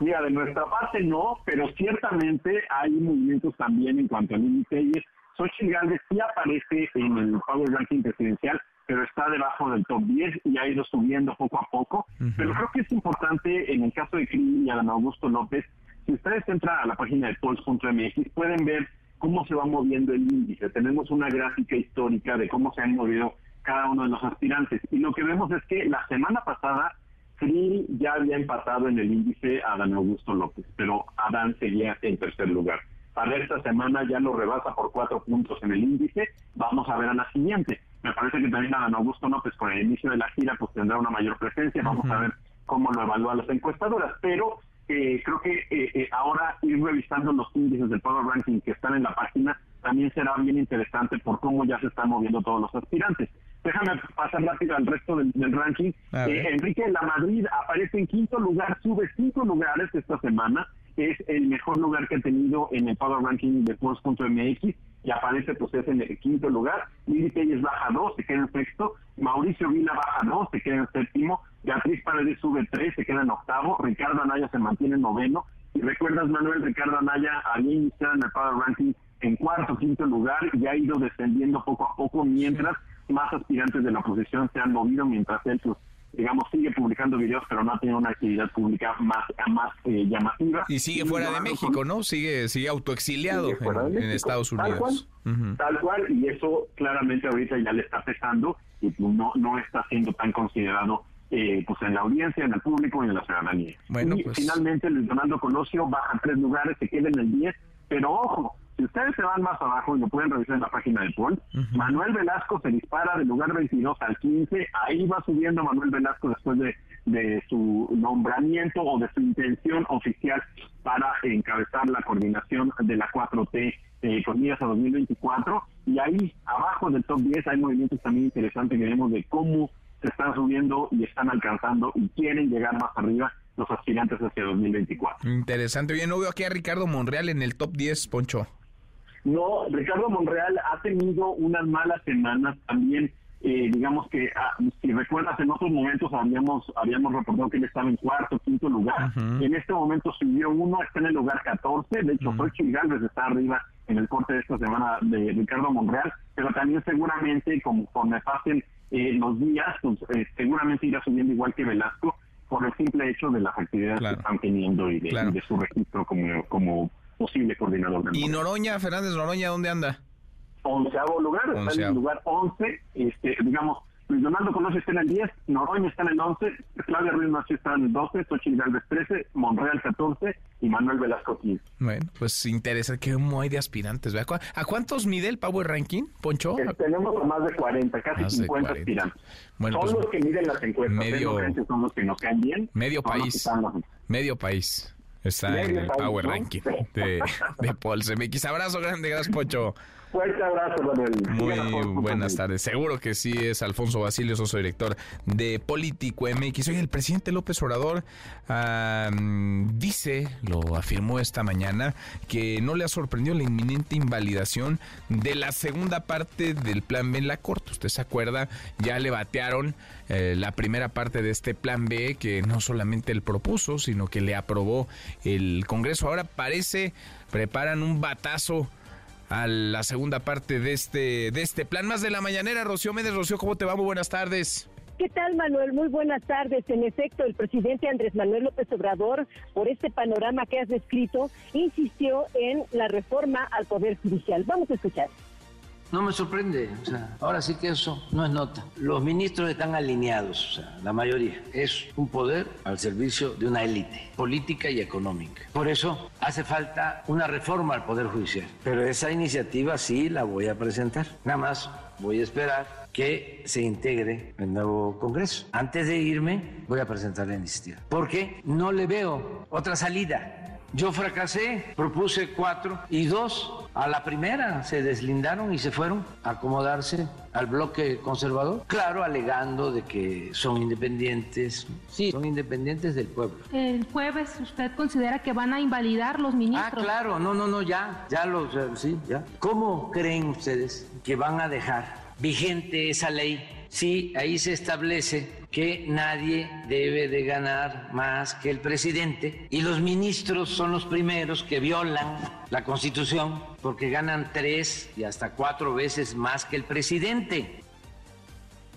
Mira, de nuestra parte no, pero ciertamente hay movimientos también en cuanto a Lili Telles. Xochitl Gálvez sí aparece en el Power Ranking presidencial, pero está debajo del top 10 y ha ido subiendo poco a poco. Pero creo que es importante en el caso de Cris y Adán Augusto López, si ustedes entran a la página de polls.mx pueden ver cómo se va moviendo el índice. Tenemos una gráfica histórica de cómo se han movido cada uno de los aspirantes. Y lo que vemos es que la semana pasada Krill ya había empatado en el índice a Adán Augusto López, pero Adán seguía en tercer lugar. Para esta semana ya lo rebasa por cuatro puntos en el índice. Vamos a ver a la siguiente. Me parece que también Adán Augusto López con el inicio de la gira pues tendrá una mayor presencia. Vamos a ver cómo lo evalúan las encuestadoras. Pero eh, creo que eh, eh, ahora ir revisando los índices del Power Ranking que están en la página también será bien interesante por cómo ya se están moviendo todos los aspirantes. Déjame pasar rápido al resto del, ranking. Eh, Enrique La Madrid aparece en quinto lugar, sube cinco lugares esta semana. Es el mejor lugar que ha tenido en el Power Ranking de Force.mx y aparece pues es en el quinto lugar. Lili Telles baja dos, se queda en sexto. Mauricio Vila baja dos, se queda en séptimo. Beatriz Paredes sube tres, se queda en octavo. Ricardo Anaya se mantiene en noveno. Y recuerdas, Manuel, Ricardo Anaya había iniciado en el Power Ranking en cuarto, quinto lugar y ha ido descendiendo poco a poco mientras más aspirantes de la oposición se han movido mientras él, pues, digamos, sigue publicando videos, pero no ha tenido una actividad pública más, más eh, llamativa. Y sigue fuera de México, ¿no? Sigue sigue autoexiliado en, Estados Unidos. Tal cual, y eso claramente ahorita ya le está pesando y no, no está siendo tan considerado eh, pues en la audiencia, en el público y en la ciudadanía. Bueno, y pues... finalmente Luis Donaldo Colosio baja tres lugares, se queda en el 10, pero ojo, si ustedes se van más abajo y lo pueden revisar en la página de Paul, Manuel Velasco se dispara del lugar 22 al 15, ahí va subiendo Manuel Velasco después de, de su nombramiento o de su intención oficial para encabezar la coordinación de la 4T eh, con a 2024 y ahí abajo del top 10 hay movimientos también interesantes que vemos de cómo se están subiendo y están alcanzando y quieren llegar más arriba los aspirantes hacia 2024. Interesante. Bien, no veo aquí a Ricardo Monreal en el top 10, Poncho. No, Ricardo Monreal ha tenido unas malas semanas también. Eh, digamos que, ah, si recuerdas, en otros momentos habíamos habíamos reportado que él estaba en cuarto, quinto lugar. En este momento subió uno, está en el lugar 14. De hecho, uh -huh. está arriba en el corte de esta semana de Ricardo Monreal. Pero también seguramente, conforme pasen eh, los días, pues, eh, seguramente irá subiendo igual que Velasco por el simple hecho de las actividades que están teniendo y de, su registro como, como posible coordinador ¿Y Noroña, Fernández Noroña, dónde anda? Onceavo lugar, está en el lugar 11, este, digamos, Luis Donaldo Colosio está en el 10, Noroña está en el 11, Claudia Ruiz Mació está en el 12, Xochitl Galvez 13, Monreal 14 y Manuel Velasco 15. Bueno, pues interesa que hay de aspirantes. ¿A cuántos mide el Power Ranking, Poncho? Eh, tenemos más de 40, casi 50 aspirantes. Bueno, son pues, los que miden las encuestas, medio, son los que nos caen bien. Medio país, medio país. Está en el Power Ranking de, de Paul. Abrazo grande, gracias, Pocho. Fuerte abrazo, Manuel. Muy buenas tardes. Seguro que sí es Alfonso Basilio, socio director de Político MX. Oye, el presidente López Obrador dice, lo afirmó esta mañana, que no le ha sorprendido la inminente invalidación de la segunda parte del plan B en la Corte. Usted se acuerda, ya le batearon eh, la primera parte de este plan B que no solamente él propuso, sino que le aprobó el Congreso. Ahora parece, preparan un batazo a la segunda parte de este, de este plan. Más de la mañanera, Rocío Méndez. Rocío, ¿cómo te va? Muy buenas tardes. ¿Qué tal, Manuel? Muy buenas tardes. En efecto, el presidente Andrés Manuel López Obrador, por este panorama que has descrito, insistió en la reforma al Poder Judicial. Vamos a escuchar. No me sorprende, ahora sí que eso no es nota. Los ministros están alineados, la mayoría. Es un poder al servicio de una élite política y económica. Por eso hace falta una reforma al Poder Judicial. Pero esa iniciativa sí la voy a presentar. Nada más voy a esperar que se integre el nuevo Congreso. Antes de irme, voy a presentar la iniciativa. Porque no le veo otra salida. Yo fracasé, propuse cuatro y dos a la primera se deslindaron y se fueron a acomodarse al bloque conservador. Claro, alegando de que son independientes. Sí, son independientes del pueblo. El jueves usted considera que van a invalidar los ministros. Ah, claro, no, no, no, ya, ya los, eh, sí, ya. ¿Cómo creen ustedes que van a dejar vigente esa ley si ahí se establece que nadie debe de ganar más que el presidente y los ministros son los primeros que violan la constitución porque ganan tres y hasta cuatro veces más que el presidente.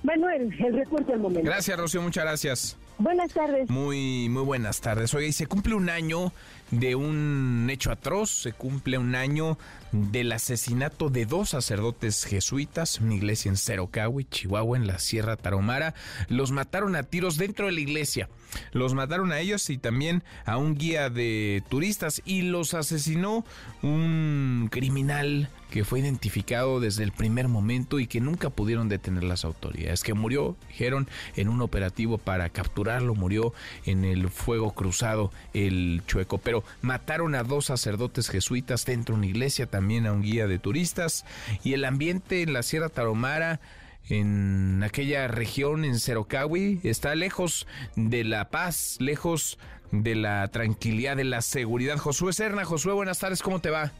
Manuel, el reporte al momento. Gracias, Rocío, muchas gracias. Buenas tardes. Muy, muy buenas tardes. Oye, se cumple un año de un hecho atroz, se cumple un año del asesinato de dos sacerdotes jesuitas, una iglesia en Cerocahui, Chihuahua, en la Sierra Tarahumara. Los mataron a tiros dentro de la iglesia. Los mataron a ellos y también a un guía de turistas y los asesinó un criminal que fue identificado desde el primer momento y que nunca pudieron detener las autoridades, que murió, dijeron, en un operativo para capturarlo, murió en el fuego cruzado el chueco, pero mataron a dos sacerdotes jesuitas dentro de una iglesia, también a un guía de turistas y el ambiente en la Sierra Tarahumara en aquella región en Cerocawi está lejos de la paz, lejos de la tranquilidad, de la seguridad. Josué Serna, Josué, buenas tardes, ¿cómo te va?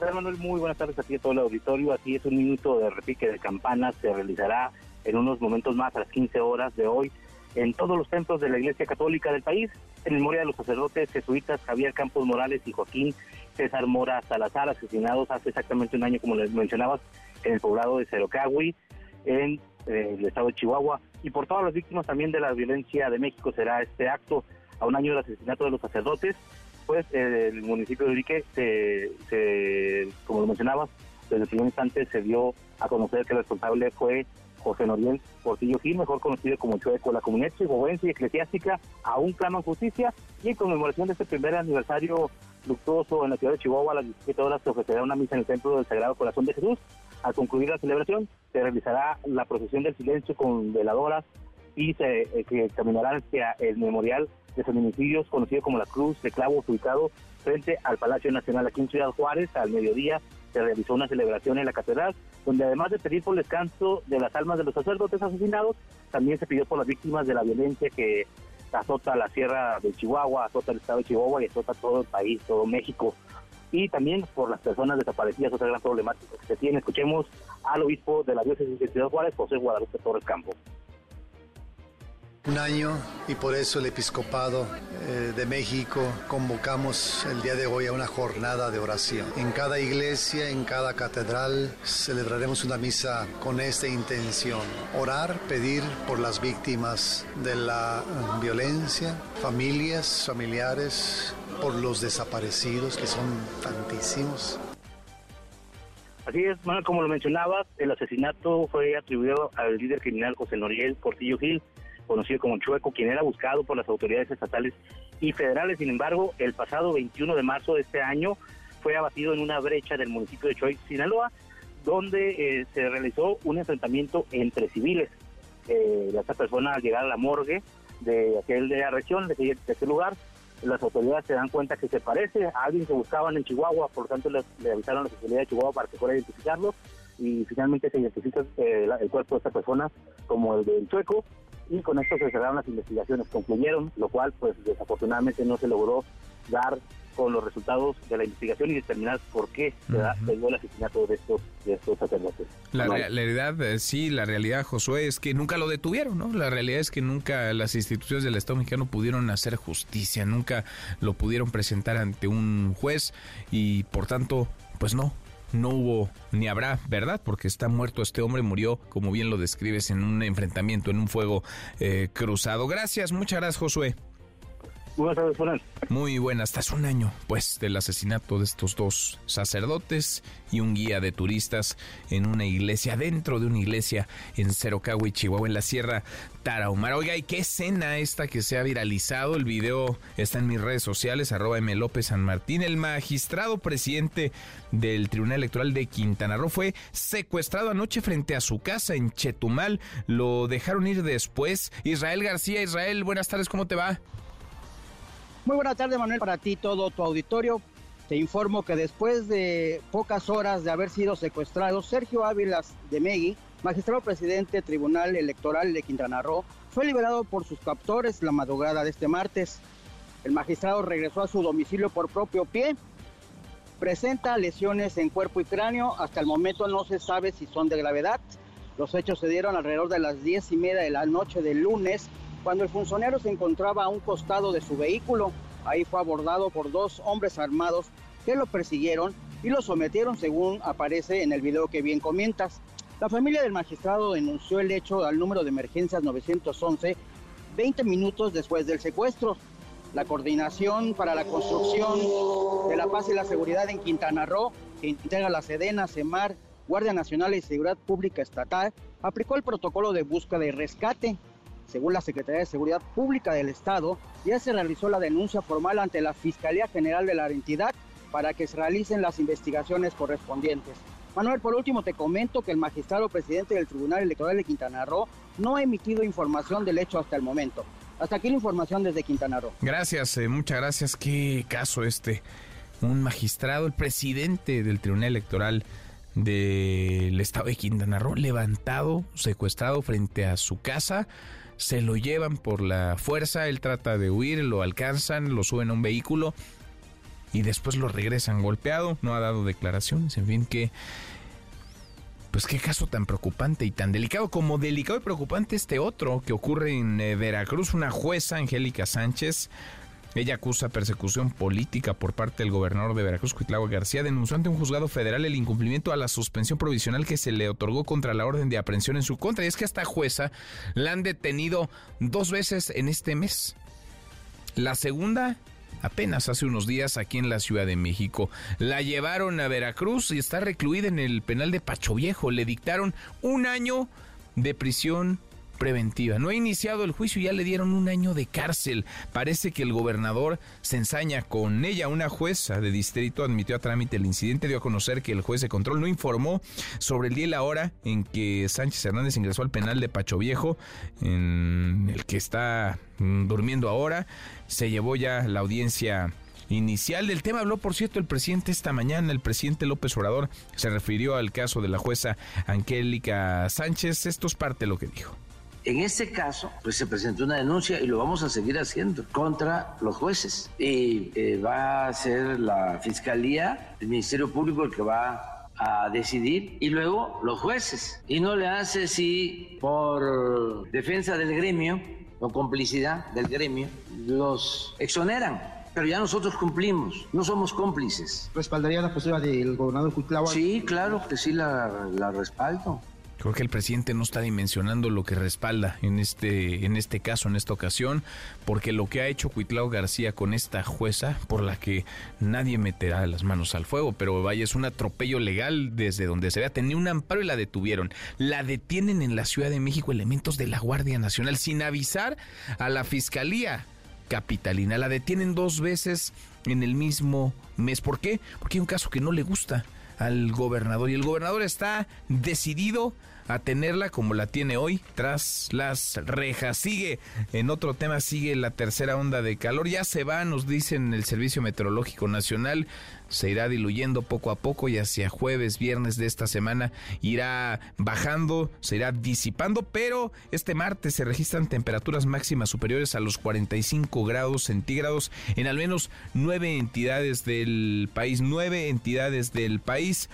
Hola Manuel, muy buenas tardes aquí a todo el auditorio. Aquí es un minuto de repique de campanas. Se realizará en unos momentos más a las 15 horas de hoy en todos los templos de la Iglesia Católica del país, en memoria de los sacerdotes jesuitas Javier Campos Morales y Joaquín César Mora Salazar, asesinados hace exactamente un año, como les mencionabas, en el poblado de Cerocagui, en eh, el estado de Chihuahua. Y por todas las víctimas también de la violencia de México será este acto a un año del asesinato de los sacerdotes. Pues eh, el municipio de Urique, se, como lo mencionabas, desde el primer instante se dio a conocer que el responsable fue José Noriel Portillo Gil, mejor conocido como Chueco. La comunidad chihuahuense y eclesiástica aún claman justicia y en conmemoración de este primer aniversario luctuoso en la ciudad de Chihuahua a las 17 horas se ofrecerá una misa en el Templo del Sagrado Corazón de Jesús. Al concluir la celebración se realizará la procesión del silencio con veladoras y se eh, hacia el memorial de feminicidios conocido como la Cruz de Clavos ubicado frente al Palacio Nacional aquí en Ciudad Juárez al mediodía se realizó una celebración en la catedral, donde además de pedir por el descanso de las almas de los sacerdotes asesinados, también se pidió por las víctimas de la violencia que azota la sierra de Chihuahua, azota el estado de Chihuahua y azota todo el país, todo México. Y también por las personas desaparecidas, otra gran problemática que se tiene. Escuchemos al obispo de la diócesis de Ciudad Juárez, José Guadalupe Torres Campo un año y por eso el Episcopado eh, de México convocamos el día de hoy a una jornada de oración. En cada iglesia, en cada catedral celebraremos una misa con esta intención. Orar, pedir por las víctimas de la violencia, familias, familiares, por los desaparecidos que son tantísimos. Así es, como lo mencionabas, el asesinato fue atribuido al líder criminal José Noriel Portillo Gil, conocido como Chueco, quien era buscado por las autoridades estatales y federales. Sin embargo, el pasado 21 de marzo de este año fue abatido en una brecha del municipio de Choix, Sinaloa, donde eh, se realizó un enfrentamiento entre civiles. Eh, esta persona al llegar a la morgue de aquel de la región, de, aquel lugar, las autoridades se dan cuenta que se parece a alguien que buscaban en Chihuahua, por lo tanto le, avisaron a la Fiscalía de Chihuahua para que fuera a identificarlo y finalmente se identifica eh, el cuerpo de esta persona como el del chueco y con esto se cerraron las investigaciones, concluyeron, lo cual pues desafortunadamente no se logró dar con los resultados de la investigación y determinar por qué se, dio el asesinato de estos, de estos sacerdotes. La, realidad, eh, sí, la realidad, Josué, es que nunca lo detuvieron, ¿no? La realidad es que nunca las instituciones del Estado mexicano pudieron hacer justicia, nunca lo pudieron presentar ante un juez y por tanto, pues no, no hubo ni habrá, ¿verdad? Porque está muerto este hombre, murió, como bien lo describes, en un enfrentamiento, en un fuego eh, cruzado. Gracias, muchas gracias, Josué. Buenas tardes, Juan. Muy buenas, hasta un año, pues, del asesinato de estos dos sacerdotes y un guía de turistas en una iglesia, dentro de una iglesia en Cerocagua Chihuahua, en la Sierra Tarahumara. Oiga, ¿y qué escena esta que se ha viralizado? El video está en mis redes sociales, arroba M. López San Martín. El magistrado presidente del Tribunal Electoral de Quintana Roo fue secuestrado anoche frente a su casa en Chetumal. Lo dejaron ir después. Israel García, Israel, buenas tardes, ¿cómo te va? Muy buena tarde, Manuel, para ti, todo tu auditorio. Te informo que después de pocas horas de haber sido secuestrado, Sergio Ávilas de Megui, magistrado presidente Tribunal Electoral de Quintana Roo, fue liberado por sus captores la madrugada de este martes. El magistrado regresó a su domicilio por propio pie. Presenta lesiones en cuerpo y cráneo. Hasta el momento no se sabe si son de gravedad. Los hechos se dieron alrededor de las diez y media de la noche del lunes cuando el funcionario se encontraba a un costado de su vehículo. Ahí fue abordado por dos hombres armados que lo persiguieron y lo sometieron según aparece en el video que bien comentas. La familia del magistrado denunció el hecho al número de emergencias 911 20 minutos después del secuestro. La coordinación para la construcción de la paz y la seguridad en Quintana Roo, que integra la Sedena, CEMAR, Guardia Nacional y Seguridad Pública Estatal, aplicó el protocolo de búsqueda y rescate según la Secretaría de Seguridad Pública del Estado, ya se realizó la denuncia formal ante la Fiscalía General de la entidad para que se realicen las investigaciones correspondientes. Manuel, por último te comento que el magistrado presidente del Tribunal Electoral de Quintana Roo no ha emitido información del hecho hasta el momento. Hasta aquí la información desde Quintana Roo. Gracias, eh, muchas gracias. Qué caso este. Un magistrado, el presidente del Tribunal Electoral del Estado de Quintana Roo, levantado, secuestrado frente a su casa se lo llevan por la fuerza, él trata de huir, lo alcanzan, lo suben a un vehículo y después lo regresan golpeado, no ha dado declaraciones, en fin, que... Pues qué caso tan preocupante y tan delicado como delicado y preocupante este otro que ocurre en eh, Veracruz. Una jueza, Angélica Sánchez, ella acusa persecución política por parte del gobernador de Veracruz, Cuitlagua García, denunció ante un juzgado federal el incumplimiento a la suspensión provisional que se le otorgó contra la orden de aprehensión en su contra. Y es que esta jueza la han detenido dos veces en este mes. La segunda apenas hace unos días aquí en la Ciudad de México. La llevaron a Veracruz y está recluida en el penal de Pacho Viejo. Le dictaron un año de prisión preventiva. No ha iniciado el juicio y ya le dieron un año de cárcel. Parece que el gobernador se ensaña con ella. Una jueza de distrito admitió a trámite el incidente, dio a conocer que el juez de control no informó sobre el día y la hora en que Sánchez Hernández ingresó al penal de Pacho Viejo, en el que está mm, durmiendo ahora. Se llevó ya la audiencia inicial del tema. Habló, por cierto, el presidente esta mañana, el presidente López Obrador se refirió al caso de la jueza Angélica Sánchez. Esto es parte de lo que dijo. En este caso, pues se presentó una denuncia y lo vamos a seguir haciendo contra los jueces. Y eh, va a ser la Fiscalía, el Ministerio Público el que va a decidir y luego los jueces. Y no le hace si por defensa del gremio o complicidad del gremio los exoneran. Pero ya nosotros cumplimos, no somos cómplices. ¿Respaldaría la postura del gobernador Cuitlava? Sí, claro que sí la, la respaldo. Creo que el presidente no está dimensionando lo que respalda en este, en este caso, en esta ocasión, porque lo que ha hecho Cuitlao García con esta jueza, por la que nadie meterá las manos al fuego, pero vaya, es un atropello legal desde donde se vea. Tenía un amparo y la detuvieron. La detienen en la Ciudad de México elementos de la Guardia Nacional sin avisar a la Fiscalía Capitalina. La detienen dos veces en el mismo mes. ¿Por qué? Porque hay un caso que no le gusta al gobernador y el gobernador está decidido a tenerla como la tiene hoy tras las rejas. Sigue, en otro tema, sigue la tercera onda de calor. Ya se va, nos dicen el Servicio Meteorológico Nacional. Se irá diluyendo poco a poco y hacia jueves, viernes de esta semana irá bajando, se irá disipando, pero este martes se registran temperaturas máximas superiores a los 45 grados centígrados en al menos nueve entidades del país, nueve entidades del país.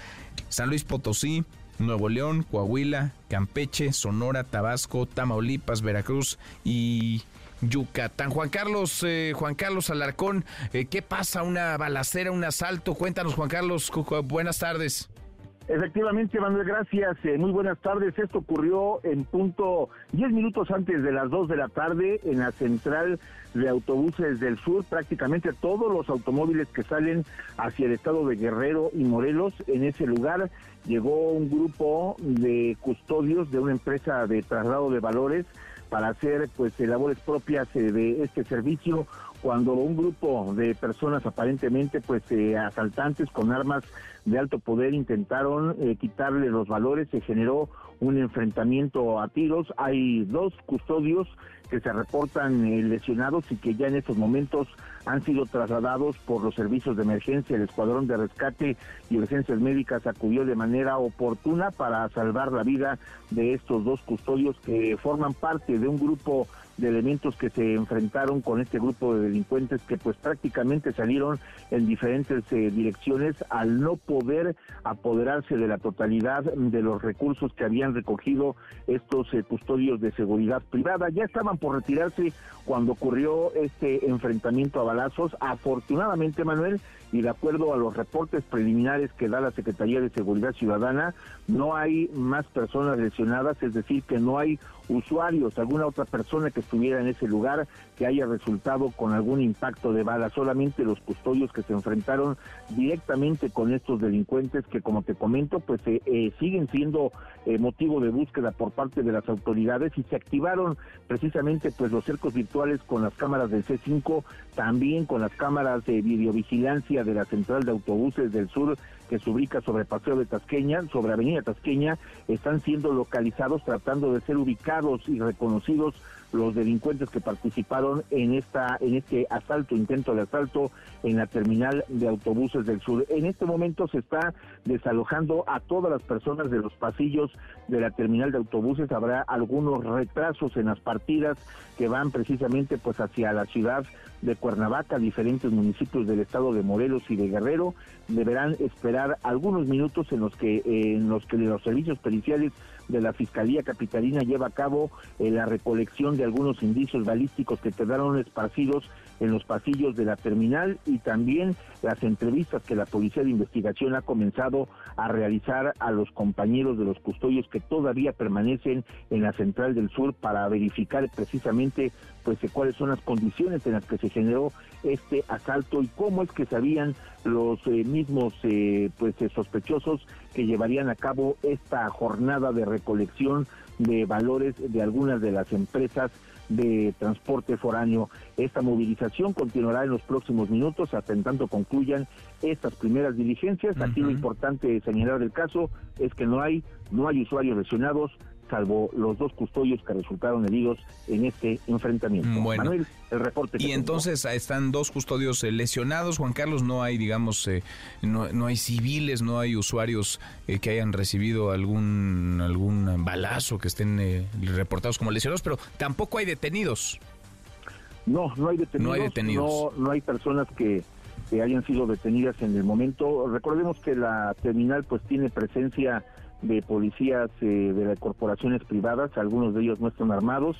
San Luis Potosí, Nuevo León, Coahuila, Campeche, Sonora, Tabasco, Tamaulipas, Veracruz y Yucatán. Juan Carlos, eh, Juan Carlos Alarcón, eh, ¿qué pasa? ¿Una balacera, un asalto? Cuéntanos, Juan Carlos, buenas tardes. Efectivamente, Manuel, gracias. Eh, muy buenas tardes. Esto ocurrió en punto 10 minutos antes de las 2 de la tarde en la central de autobuses del sur. Prácticamente todos los automóviles que salen hacia el estado de Guerrero y Morelos, en ese lugar llegó un grupo de custodios de una empresa de traslado de valores para hacer pues labores propias eh, de este servicio cuando un grupo de personas aparentemente pues eh, asaltantes con armas de alto poder intentaron eh, quitarle los valores, se generó un enfrentamiento a tiros, hay dos custodios que se reportan eh, lesionados y que ya en estos momentos han sido trasladados por los servicios de emergencia. El Escuadrón de Rescate y Urgencias Médicas acudió de manera oportuna para salvar la vida de estos dos custodios que forman parte de un grupo de elementos que se enfrentaron con este grupo de delincuentes que pues prácticamente salieron en diferentes eh, direcciones al no poder apoderarse de la totalidad de los recursos que habían recogido estos eh, custodios de seguridad privada. Ya estaban por retirarse cuando ocurrió este enfrentamiento a balazos. Afortunadamente, Manuel, y de acuerdo a los reportes preliminares que da la Secretaría de Seguridad Ciudadana, no hay más personas lesionadas, es decir, que no hay usuarios, alguna otra persona que estuviera en ese lugar que haya resultado con algún impacto de bala, solamente los custodios que se enfrentaron directamente con estos delincuentes que como te comento pues eh, eh, siguen siendo eh, motivo de búsqueda por parte de las autoridades y se activaron precisamente pues los cercos virtuales con las cámaras del C5, también con las cámaras de videovigilancia de la central de autobuses del sur que se ubica sobre Paseo de Tasqueña, sobre Avenida Tasqueña, están siendo localizados tratando de ser ubicados y reconocidos los delincuentes que participaron en esta en este asalto, intento de asalto en la terminal de autobuses del sur. En este momento se está desalojando a todas las personas de los pasillos de la terminal de autobuses. Habrá algunos retrasos en las partidas que van precisamente pues hacia la ciudad de Cuernavaca, diferentes municipios del estado de Morelos y de Guerrero. Deberán esperar algunos minutos en los que en los que los servicios periciales de la Fiscalía Capitalina lleva a cabo eh, la recolección de algunos indicios balísticos que quedaron esparcidos en los pasillos de la terminal y también las entrevistas que la Policía de Investigación ha comenzado a realizar a los compañeros de los custodios que todavía permanecen en la Central del Sur para verificar precisamente pues cuáles son las condiciones en las que se generó este asalto y cómo es que sabían los eh, mismos eh, pues sospechosos que llevarían a cabo esta jornada de recolección de valores de algunas de las empresas de transporte foráneo. Esta movilización continuará en los próximos minutos hasta en tanto concluyan estas primeras diligencias. Aquí lo importante señalar del caso es que no hay no hay usuarios lesionados, salvo los dos custodios que resultaron heridos en este enfrentamiento. Bueno. Manuel, el reporte. y entonces están dos custodios eh, lesionados, Juan Carlos, no hay, digamos, eh, no, no, hay civiles, no hay usuarios eh, que hayan recibido algún, algún balazo, que estén reportados como lesionados, pero tampoco hay detenidos. No, no hay detenidos. No hay detenidos. No, no hay personas que, que hayan sido detenidas en el momento. Recordemos que la terminal pues tiene presencia de policías eh, de las corporaciones privadas, algunos de ellos no están armados,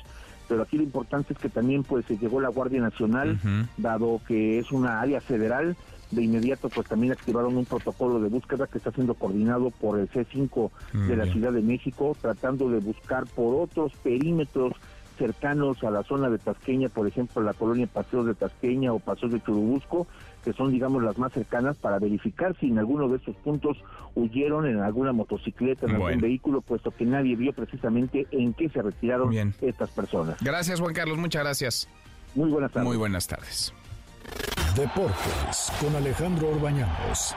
pero aquí lo importante es que también pues se llegó la Guardia Nacional, dado que es una área federal, de inmediato pues también activaron un protocolo de búsqueda que está siendo coordinado por el C5 de la Ciudad de México, tratando de buscar por otros perímetros cercanos a la zona de Tasqueña, por ejemplo, la colonia Paseos de Tasqueña o Paseos de Churubusco, que son, digamos, las más cercanas para verificar si en alguno de esos puntos huyeron en alguna motocicleta, en algún vehículo, puesto que nadie vio precisamente en qué se retiraron estas personas. Gracias, Juan Carlos, muchas gracias. Muy buenas tardes. Muy buenas tardes. Deportes con Alejandro Orbañanos.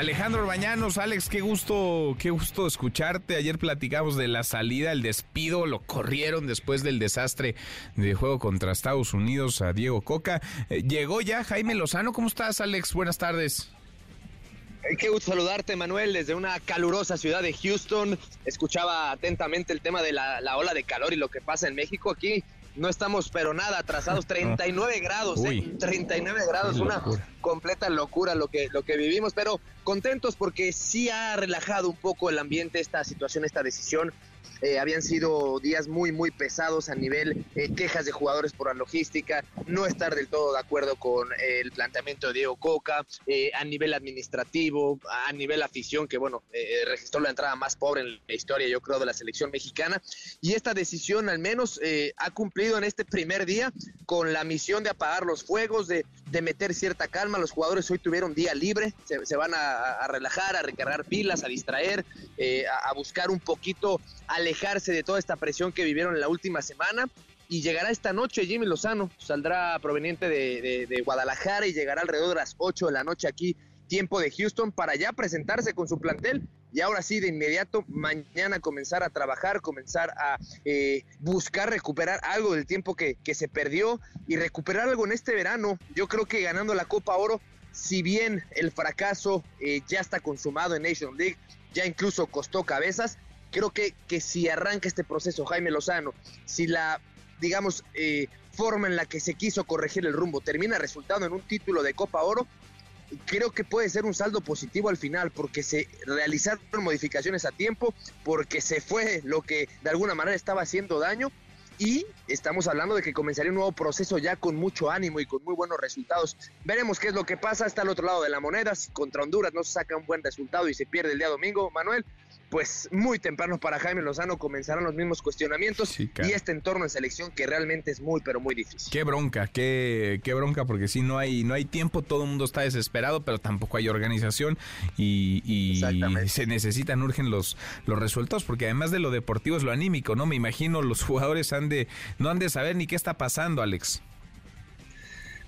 Alejandro Bañanos, Alex, qué gusto, qué gusto escucharte. Ayer platicamos de la salida, el despido, lo corrieron después del desastre de juego contra Estados Unidos a Diego Coca. Eh, llegó ya Jaime Lozano, ¿cómo estás, Alex? Buenas tardes. Eh, qué gusto saludarte, Manuel, desde una calurosa ciudad de Houston. Escuchaba atentamente el tema de la, la, ola de calor y lo que pasa en México. Aquí no estamos pero nada atrasados, [laughs] 39 grados, ¿eh? 39 grados, una completa locura lo que, lo que vivimos, pero contentos porque sí ha relajado un poco el ambiente esta situación, esta decisión. Eh, habían sido días muy, muy pesados a nivel eh, quejas de jugadores por la logística, no estar del todo de acuerdo con eh, el planteamiento de Diego Coca, a nivel administrativo, a nivel afición, que bueno, registró la entrada más pobre en la historia, yo creo, de la selección mexicana. Y esta decisión al menos ha cumplido en este primer día con la misión de apagar los fuegos, de, de meter cierta calma. Los jugadores hoy tuvieron día libre, se, van a, relajar, a recargar pilas, a distraer, a, a buscar un poquito alejarse de toda esta presión que vivieron en la última semana. Y llegará esta noche Jimmy Lozano, saldrá proveniente de, Guadalajara y llegará alrededor de las 8 de la noche aquí, tiempo de Houston, para ya presentarse con su plantel y ahora sí, de inmediato, mañana comenzar a trabajar, comenzar a eh, buscar recuperar algo del tiempo que, que, se perdió y recuperar algo en este verano. Yo creo que ganando la Copa Oro, si bien el fracaso eh, ya está consumado en Nation League, ya incluso costó cabezas, creo que, que si arranca este proceso Jaime Lozano, si la, digamos, eh, forma en la que se quiso corregir el rumbo termina resultando en un título de Copa Oro, creo que puede ser un saldo positivo al final, porque se realizaron modificaciones a tiempo, porque se fue lo que de alguna manera estaba haciendo daño. Y estamos hablando de que comenzaría un nuevo proceso ya con mucho ánimo y con muy buenos resultados. Veremos qué es lo que pasa hasta el otro lado de la moneda. Si contra Honduras no se saca un buen resultado y se pierde el día domingo, Manuel, pues muy temprano para Jaime Lozano comenzarán los mismos cuestionamientos y este entorno de selección que realmente es muy pero muy difícil. Qué bronca, qué, qué bronca porque si no hay no hay tiempo, todo el mundo está desesperado, pero tampoco hay organización y, y se necesitan urgen los los resultados porque además de lo deportivo es lo anímico, ¿no? Me imagino los jugadores han de no han de saber ni qué está pasando, Alex.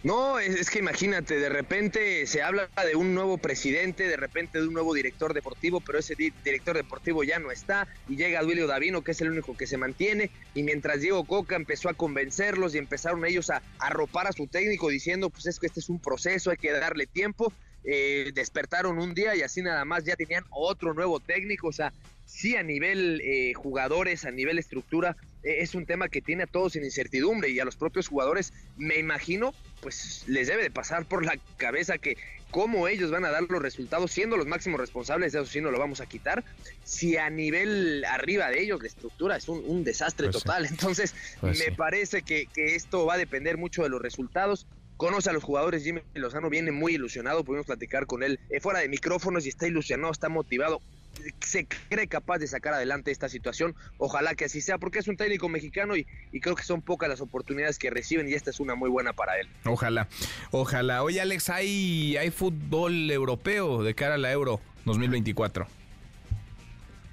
No, es, que imagínate, de repente se habla de un nuevo presidente, de repente de un nuevo director deportivo, pero ese director deportivo ya no está y llega Duilio Davino, que es el único que se mantiene, y mientras Diego Coca empezó a convencerlos y empezaron ellos a arropar a su técnico diciendo, pues es que este es un proceso, hay que darle tiempo, eh, despertaron un día y así nada más ya tenían otro nuevo técnico, o sea, sí a nivel eh, jugadores, a nivel estructura, es un tema que tiene a todos en incertidumbre y a los propios jugadores, me imagino, pues les debe de pasar por la cabeza que cómo ellos van a dar los resultados siendo los máximos responsables, de eso sí no lo vamos a quitar, si a nivel arriba de ellos la estructura es un, desastre pues total. Entonces, pues me parece que, que esto va a depender mucho de los resultados. Conoce a los jugadores, Jimmy Lozano viene muy ilusionado, pudimos platicar con él eh, fuera de micrófonos y está ilusionado, está motivado se cree capaz de sacar adelante esta situación. Ojalá que así sea, porque es un técnico mexicano y, creo que son pocas las oportunidades que reciben y esta es una muy buena para él. Ojalá, ojalá. Oye, Alex, ¿hay, hay fútbol europeo de cara a la Euro 2024?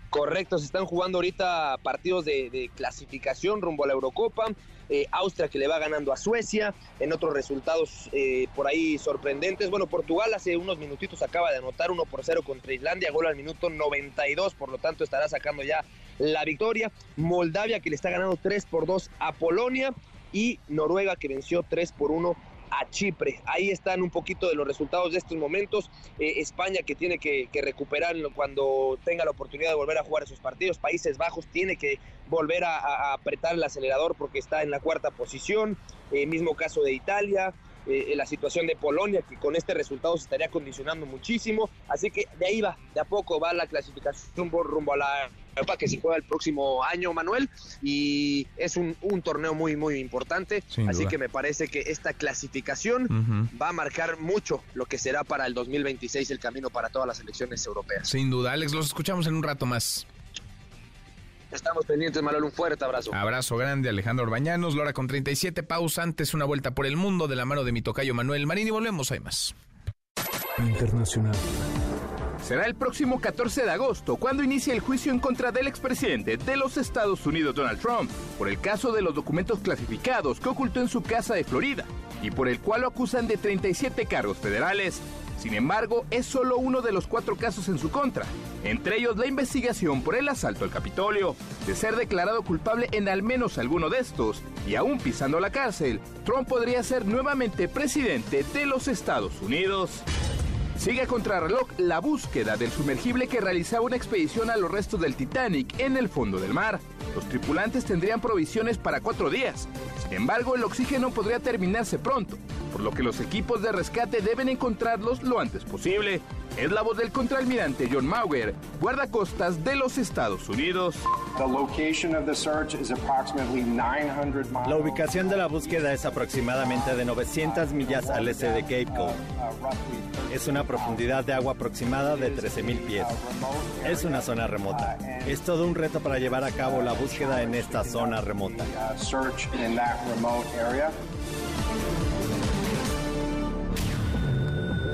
Correcto, se están jugando ahorita partidos de, clasificación rumbo a la Eurocopa. Eh, Austria que le va ganando a Suecia, en otros resultados eh, por ahí sorprendentes. Bueno, Portugal hace unos minutitos acaba de anotar 1 por 0 contra Islandia, gol al minuto 92, por lo tanto estará sacando ya la victoria. Moldavia que le está ganando 3 por 2 a Polonia y Noruega que venció 3 por 1 a Chipre. Ahí están un poquito de los resultados de estos momentos. Eh, España que tiene que, recuperar cuando tenga la oportunidad de volver a jugar esos partidos. Países Bajos tiene que volver a, apretar el acelerador porque está en la cuarta posición. Eh, mismo caso de Italia. Eh, la situación de Polonia, que con este resultado se estaría condicionando muchísimo. Así que de ahí va, de a poco va la clasificación rumbo a la Europa que se juega el próximo año, Manuel, y es un, torneo muy, muy importante. así que me parece que esta clasificación va a marcar mucho lo que será para el 2026 el camino para todas las elecciones europeas. Sin duda, Alex, los escuchamos en un rato más. Estamos pendientes, Manuel. Un fuerte abrazo. Abrazo grande, Alejandro Orbañanos. Lora con 37 pausa. Antes una vuelta por el mundo de la mano de mi tocayo Manuel Marín. Y volvemos, hay más. Internacional. Será el próximo 14 de agosto cuando inicie el juicio en contra del expresidente de los Estados Unidos, Donald Trump, por el caso de los documentos clasificados que ocultó en su casa de Florida y por el cual lo acusan de 37 cargos federales. Sin embargo, es solo uno de los cuatro casos en su contra, entre ellos la investigación por el asalto al Capitolio. De ser declarado culpable en al menos alguno de estos, y aún pisando la cárcel, Trump podría ser nuevamente presidente de los Estados Unidos. Sigue a contrarreloj la búsqueda del sumergible que realizaba una expedición a los restos del Titanic en el fondo del mar. Los tripulantes tendrían provisiones para cuatro días. Sin embargo, el oxígeno podría terminarse pronto, por lo que los equipos de rescate deben encontrarlos lo antes posible. Es la voz del contraalmirante John Mauger, guardacostas de los Estados Unidos. La ubicación de la búsqueda es aproximadamente de 900 millas al este de Cape Cod. Es una profundidad de agua aproximada de 13.000 pies. Es una zona remota. Es todo un reto para llevar a cabo la búsqueda en esta zona remota.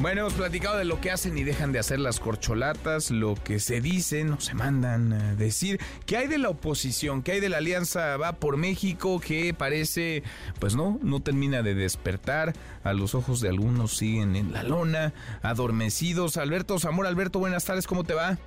Bueno, hemos platicado de lo que hacen y dejan de hacer las corcholatas, lo que se dicen o se mandan a decir. ¿Qué hay de la oposición? ¿Qué hay de la alianza Va por México? Que parece, pues no, no termina de despertar. A los ojos de algunos siguen en la lona, adormecidos. Alberto Zamora, Alberto, buenas tardes, ¿cómo te va?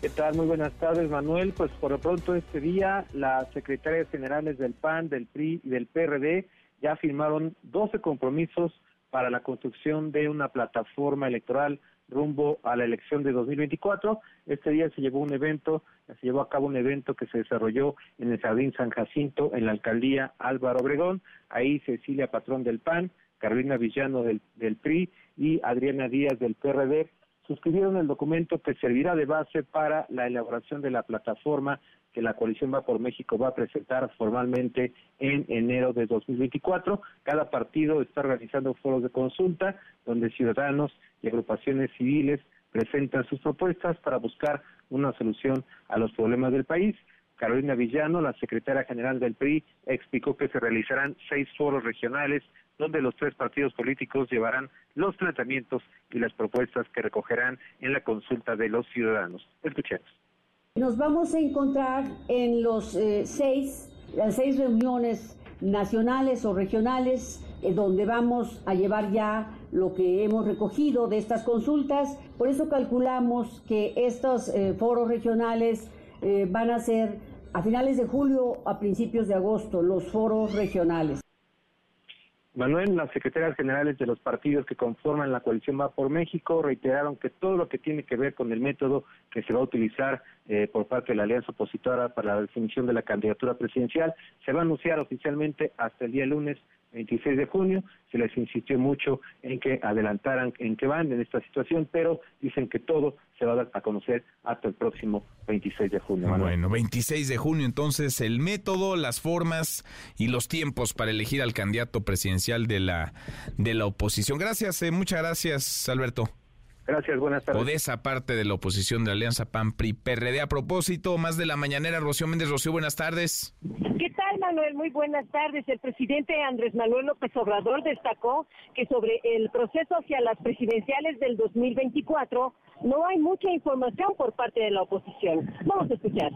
¿Qué tal? Muy buenas tardes, Manuel. Pues por lo pronto este día las secretarias generales del PAN, del PRI y del PRD ya firmaron 12 compromisos para la construcción de una plataforma electoral rumbo a la elección de 2024. Este día se llevó un evento, se llevó a cabo un evento que se desarrolló en el Jardín San Jacinto, en la alcaldía Álvaro Obregón. Ahí Cecilia Patrón del PAN, Carolina Villano del, del PRI y Adriana Díaz del PRD suscribieron el documento que servirá de base para la elaboración de la plataforma que la coalición Va por México va a presentar formalmente en enero de 2024. Cada partido está organizando foros de consulta donde ciudadanos y agrupaciones civiles presentan sus propuestas para buscar una solución a los problemas del país. Carolina Villano, la secretaria general del PRI, explicó que se realizarán seis foros regionales donde los tres partidos políticos llevarán los tratamientos y las propuestas que recogerán en la consulta de los ciudadanos. Escuchemos. Nos vamos a encontrar en los eh, seis, las seis reuniones nacionales o regionales eh, donde vamos a llevar ya lo que hemos recogido de estas consultas. Por eso calculamos que estos eh, foros regionales van a ser a finales de julio, a principios de agosto, los foros regionales. Manuel, las secretarias generales de los partidos que conforman la coalición Va por México reiteraron que todo lo que tiene que ver con el método que se va a utilizar eh, por parte de la alianza opositora para la definición de la candidatura presidencial se va a anunciar oficialmente hasta el día lunes 26 de junio. Se les insistió mucho en que adelantaran en qué van en esta situación, pero dicen que todo se va a dar a conocer hasta el próximo 26 de junio. Bueno, 26 de junio entonces el método, las formas y los tiempos para elegir al candidato presidencial de la de la oposición. Gracias, eh, muchas gracias, Alberto. Gracias, buenas tardes. O de esa parte de la oposición de Alianza PAN PRI PRD. A propósito, más de la mañanera, Rocío Méndez. Rocío, buenas tardes. ¿Qué tal, Manuel? Muy buenas tardes. El presidente Andrés Manuel López Obrador destacó que sobre el proceso hacia las presidenciales del 2024 no hay mucha información por parte de la oposición. Vamos a escuchar.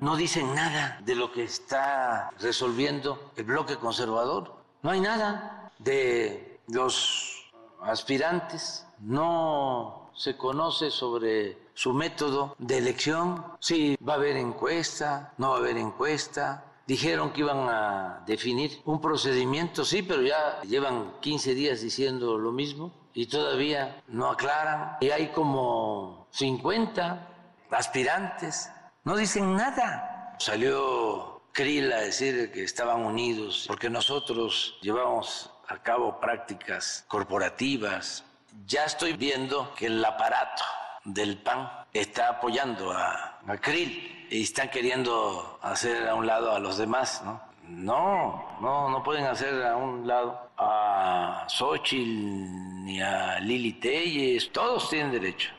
No dicen nada de lo que está resolviendo el bloque conservador. No hay nada de los aspirantes no se conoce sobre su método de elección, si va a haber encuesta, no va a haber encuesta. Dijeron que iban a definir un procedimiento, sí, pero ya llevan 15 días diciendo lo mismo y todavía no aclaran. Y hay como 50 aspirantes, no dicen nada. Salió Krill a decir que estaban unidos porque nosotros llevamos a cabo prácticas corporativas, ya estoy viendo que el aparato del PAN está apoyando a, a Krill y están queriendo hacer a un lado a los demás, ¿no? No, no, no pueden hacer a un lado a Xochitl ni a Lili Telles, todos tienen derecho.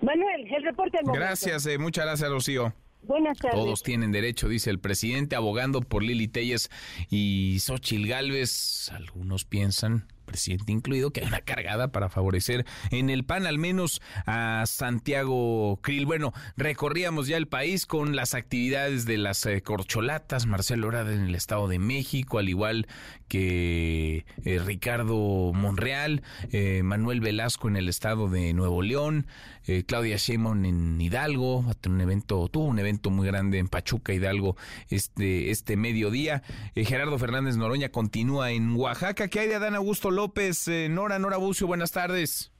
Manuel, el reporte Gracias, eh, muchas gracias, Rocío. Buenas tardes. Todos tienen derecho, dice el presidente, abogando por Lili Telles y Xochitl Galvez. Algunos piensan presidente incluido, que hay una cargada para favorecer en el PAN al menos a Santiago Krill. Bueno, recorríamos ya el país con las actividades de las eh, corcholatas, Marcelo Orada en el Estado de México, al igual que eh, Ricardo Monreal, eh, Manuel Velasco en el Estado de Nuevo León, Claudia Sheinbaum en Hidalgo, un evento, tuvo un evento muy grande en Pachuca, Hidalgo, este, este mediodía. Gerardo Fernández Noroña continúa en Oaxaca. ¿Qué hay de Adán Augusto López? Nora, Nora Bucio, buenas tardes.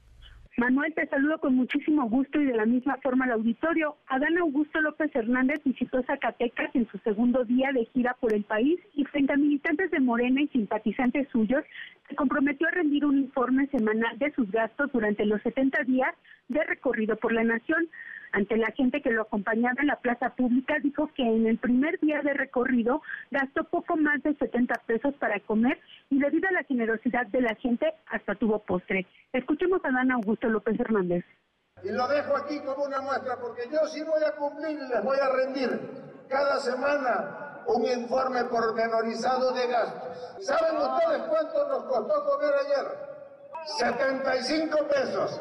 Manuel, te saludo con muchísimo gusto y de la misma forma al auditorio. Adán Augusto López Hernández visitó Zacatecas en su segundo día de gira por el país y frente a militantes de Morena y simpatizantes suyos, se comprometió a rendir un informe semanal de sus gastos durante los 70 días de recorrido por la nación ante la gente que lo acompañaba en la plaza pública, dijo que en el primer día de recorrido gastó poco más de 70 pesos para comer y debido a la generosidad de la gente hasta tuvo postre. Escuchemos a Dan Augusto López Hernández. Y lo dejo aquí como una muestra porque yo sí voy a cumplir y les voy a rendir cada semana un informe pormenorizado de gastos. ¿Saben ustedes cuánto nos costó comer ayer? 75 pesos.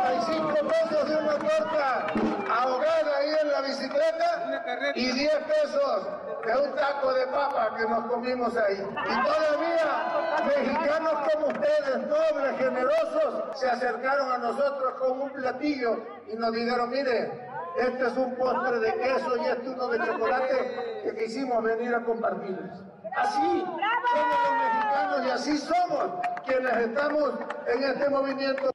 65 pesos de una torta ahogada ahí en la bicicleta y 10 pesos de un taco de papa que nos comimos ahí. Y todavía mexicanos como ustedes, nobles, generosos, se acercaron a nosotros con un platillo y nos dijeron, mire, este es un postre de queso y este uno de chocolate que quisimos venir a compartirles. Así somos los mexicanos y así somos quienes estamos en este movimiento.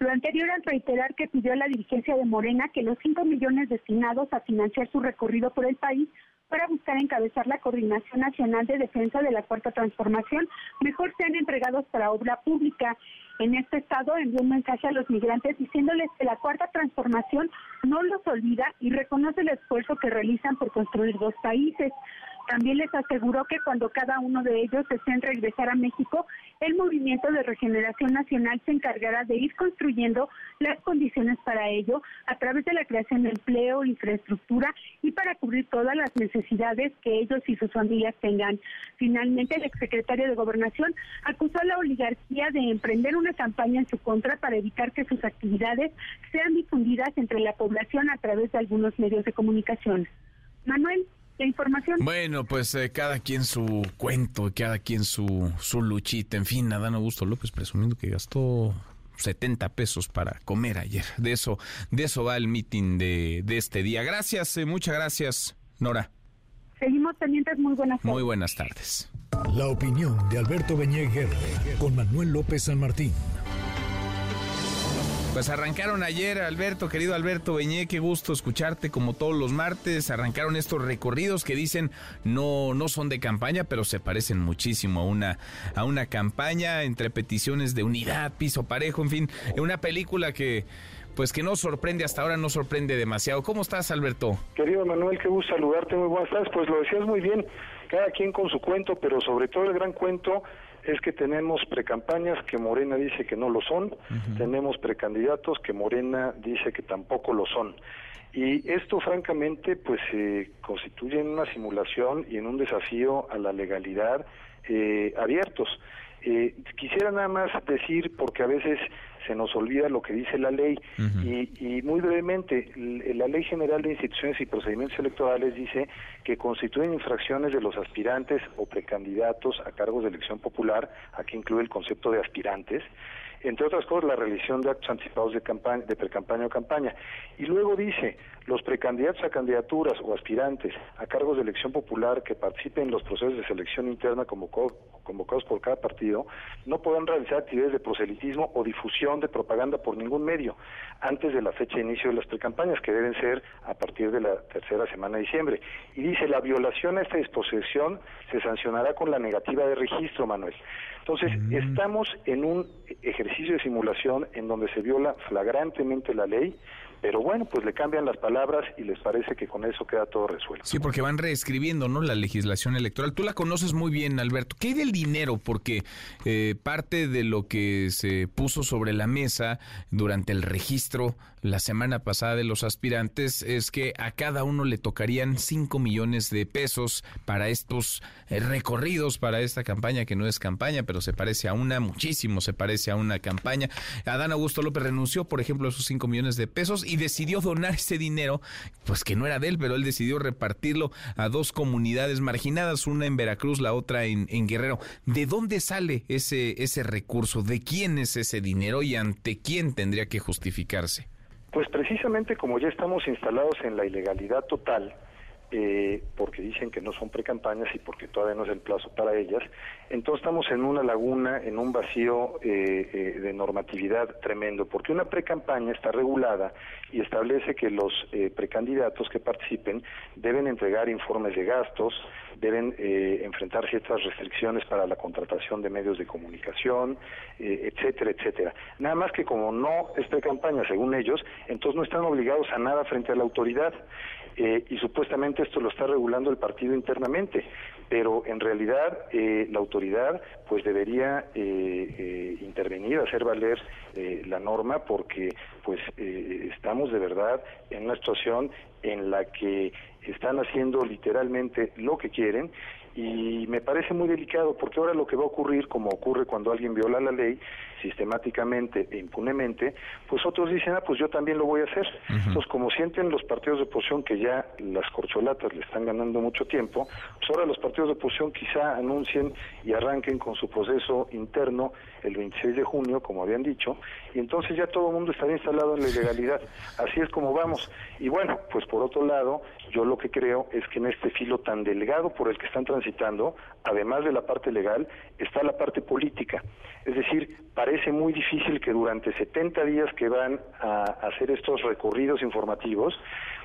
Lo anterior al reiterar que pidió a la dirigencia de Morena que los 5 millones destinados a financiar su recorrido por el país para buscar encabezar la Coordinación Nacional de Defensa de la Cuarta Transformación mejor sean entregados para obra pública. En este estado envió un mensaje a los migrantes diciéndoles que la Cuarta Transformación no los olvida y reconoce el esfuerzo que realizan por construir dos países. También les aseguró que cuando cada uno de ellos deseen regresar a México, el Movimiento de Regeneración Nacional se encargará de ir construyendo las condiciones para ello a través de la creación de empleo, infraestructura y para cubrir todas las necesidades que ellos y sus familias tengan. Finalmente, el exsecretario de Gobernación acusó a la oligarquía de emprender una campaña en su contra para evitar que sus actividades sean difundidas entre la población a través de algunos medios de comunicación. Manuel, información. Bueno, pues eh, cada quien su cuento, cada quien su, su luchita. En fin, Adán Augusto López presumiendo que gastó 70 pesos para comer ayer. De eso, de eso va el meeting de, de este día. Gracias, eh, muchas gracias, Nora. Seguimos pendientes, muy buenas tardes. Muy buenas tardes. La opinión de Alberto Beñé con Manuel López San Martín. Pues arrancaron ayer, Alberto, querido Alberto Beñé, qué gusto escucharte como todos los martes. Arrancaron estos recorridos que dicen no, no son de campaña, pero se parecen muchísimo a una, a una campaña entre peticiones de unidad, piso parejo, en fin, una película que pues que no sorprende hasta ahora, no sorprende demasiado. ¿Cómo estás, Alberto? Querido Manuel, qué gusto saludarte, muy buenas tardes. Pues lo decías muy bien, cada quien con su cuento, pero sobre todo el gran cuento es que tenemos precampañas que Morena dice que no lo son, tenemos precandidatos que Morena dice que tampoco lo son. Y esto, francamente, pues se constituye en una simulación y en un desafío a la legalidad eh, abiertos. Eh, quisiera nada más decir, porque a veces se nos olvida lo que dice la ley. Y, muy brevemente, la Ley General de Instituciones y Procedimientos Electorales dice que constituyen infracciones de los aspirantes o precandidatos a cargos de elección popular, aquí incluye el concepto de aspirantes, entre otras cosas la realización de actos anticipados de campaña, de precampaña o campaña. Y luego dice, los precandidatos a candidaturas o aspirantes a cargos de elección popular que participen en los procesos de selección interna convocados por cada partido no podrán realizar actividades de proselitismo o difusión de propaganda por ningún medio antes de la fecha de inicio de las precampañas, que deben ser a partir de la tercera semana de diciembre. Y dice, la violación a esta disposición se sancionará con la negativa de registro, Manuel. Entonces, mm. estamos en un ejercicio de simulación en donde se viola flagrantemente la ley, pero bueno, pues le cambian las palabras y les parece que con eso queda todo resuelto. Sí, porque van reescribiendo, ¿no? La legislación electoral. Tú la conoces muy bien, Alberto. ¿Qué hay del dinero? Porque eh, parte de lo que se puso sobre la mesa durante el registro la semana pasada de los aspirantes es que a cada uno le tocarían 5 millones de pesos para estos eh, recorridos, para esta campaña que no es campaña, pero se parece a una, muchísimo se parece a una campaña. Adán Augusto López renunció, por ejemplo, a esos 5 millones de pesos y decidió donar ese dinero, pues que no era de él, pero él decidió repartirlo a dos comunidades marginadas, una en Veracruz, la otra en, Guerrero. ¿De dónde sale ese, ese recurso? ¿De quién es ese dinero y ante quién tendría que justificarse? Pues precisamente como ya estamos instalados en la ilegalidad total, eh, porque dicen que no son precampañas y porque todavía no es el plazo para ellas. Entonces estamos en una laguna, en un vacío eh, eh, de normatividad tremendo, porque una precampaña está regulada y establece que los precandidatos que participen deben entregar informes de gastos, deben enfrentar ciertas restricciones para la contratación de medios de comunicación, etcétera, etcétera. Nada más que como no es precampaña, según ellos, entonces no están obligados a nada frente a la autoridad. Eh, y supuestamente esto lo está regulando el partido internamente, pero en realidad eh, la autoridad pues debería eh, intervenir, hacer valer la norma porque pues estamos de verdad en una situación en la que están haciendo literalmente lo que quieren y me parece muy delicado porque ahora lo que va a ocurrir, como ocurre cuando alguien viola la ley sistemáticamente e impunemente, pues otros dicen, ah, pues yo también lo voy a hacer. Entonces, como sienten los partidos de oposición que ya las corcholatas le están ganando mucho tiempo, pues ahora los partidos de oposición quizá anuncien y arranquen con su proceso interno el 26 de junio, como habían dicho, y entonces ya todo el mundo estaría instalado en la ilegalidad. [laughs] Así es como vamos. Y bueno, pues por otro lado, yo lo que creo es que en este filo tan delgado por el que están transitando, además de la parte legal, está la parte política. Es decir, parece muy difícil que durante 70 días que van a hacer estos recorridos informativos,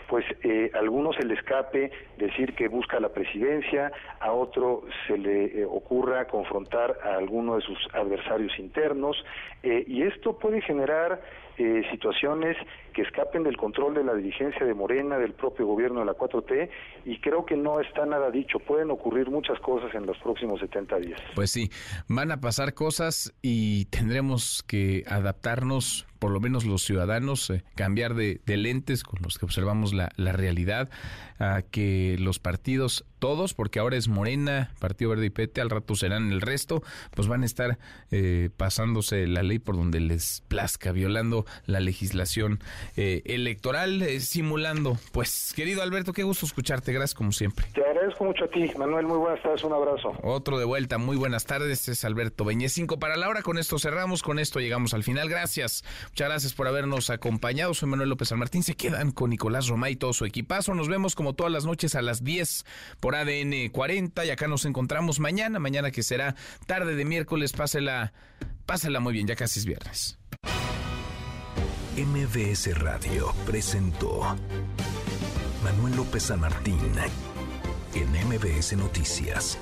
pues eh, a alguno se le escape decir que busca la presidencia, a otro se le eh, ocurra confrontar a alguno de sus adversarios internos, eh, y esto puede generar eh, situaciones que escapen del control de la dirigencia de Morena, del propio gobierno de la 4T, y creo que no está nada dicho. Pueden ocurrir muchas cosas en los próximos 70 días. Pues sí, van a pasar cosas y tendremos que adaptarnos, por lo menos los ciudadanos, eh, cambiar de, lentes con los que observamos la, la realidad, a que los partidos, todos, porque ahora es Morena, Partido Verde y PT, al rato serán el resto, pues van a estar eh, pasándose la ley por donde les plazca, violando la legislación eh, electoral, eh, simulando. Pues, querido Alberto, qué gusto escucharte, gracias como siempre. Te agradezco mucho a ti, Manuel, muy buenas tardes, un abrazo. Otro de vuelta, muy buenas tardes, es Alberto Beñez, cinco para la hora, con esto cerramos, con esto llegamos al final, gracias, muchas gracias por habernos acompañado, soy Manuel López San Martín, se quedan con Nicolás Romay y todo su equipazo, nos vemos como todas las noches a las 10 por ADN 40 y acá nos encontramos mañana, mañana que será tarde de miércoles, pásela, pásela muy bien, ya casi es viernes. MBS Radio presentó Manuel López San Martín en MBS Noticias.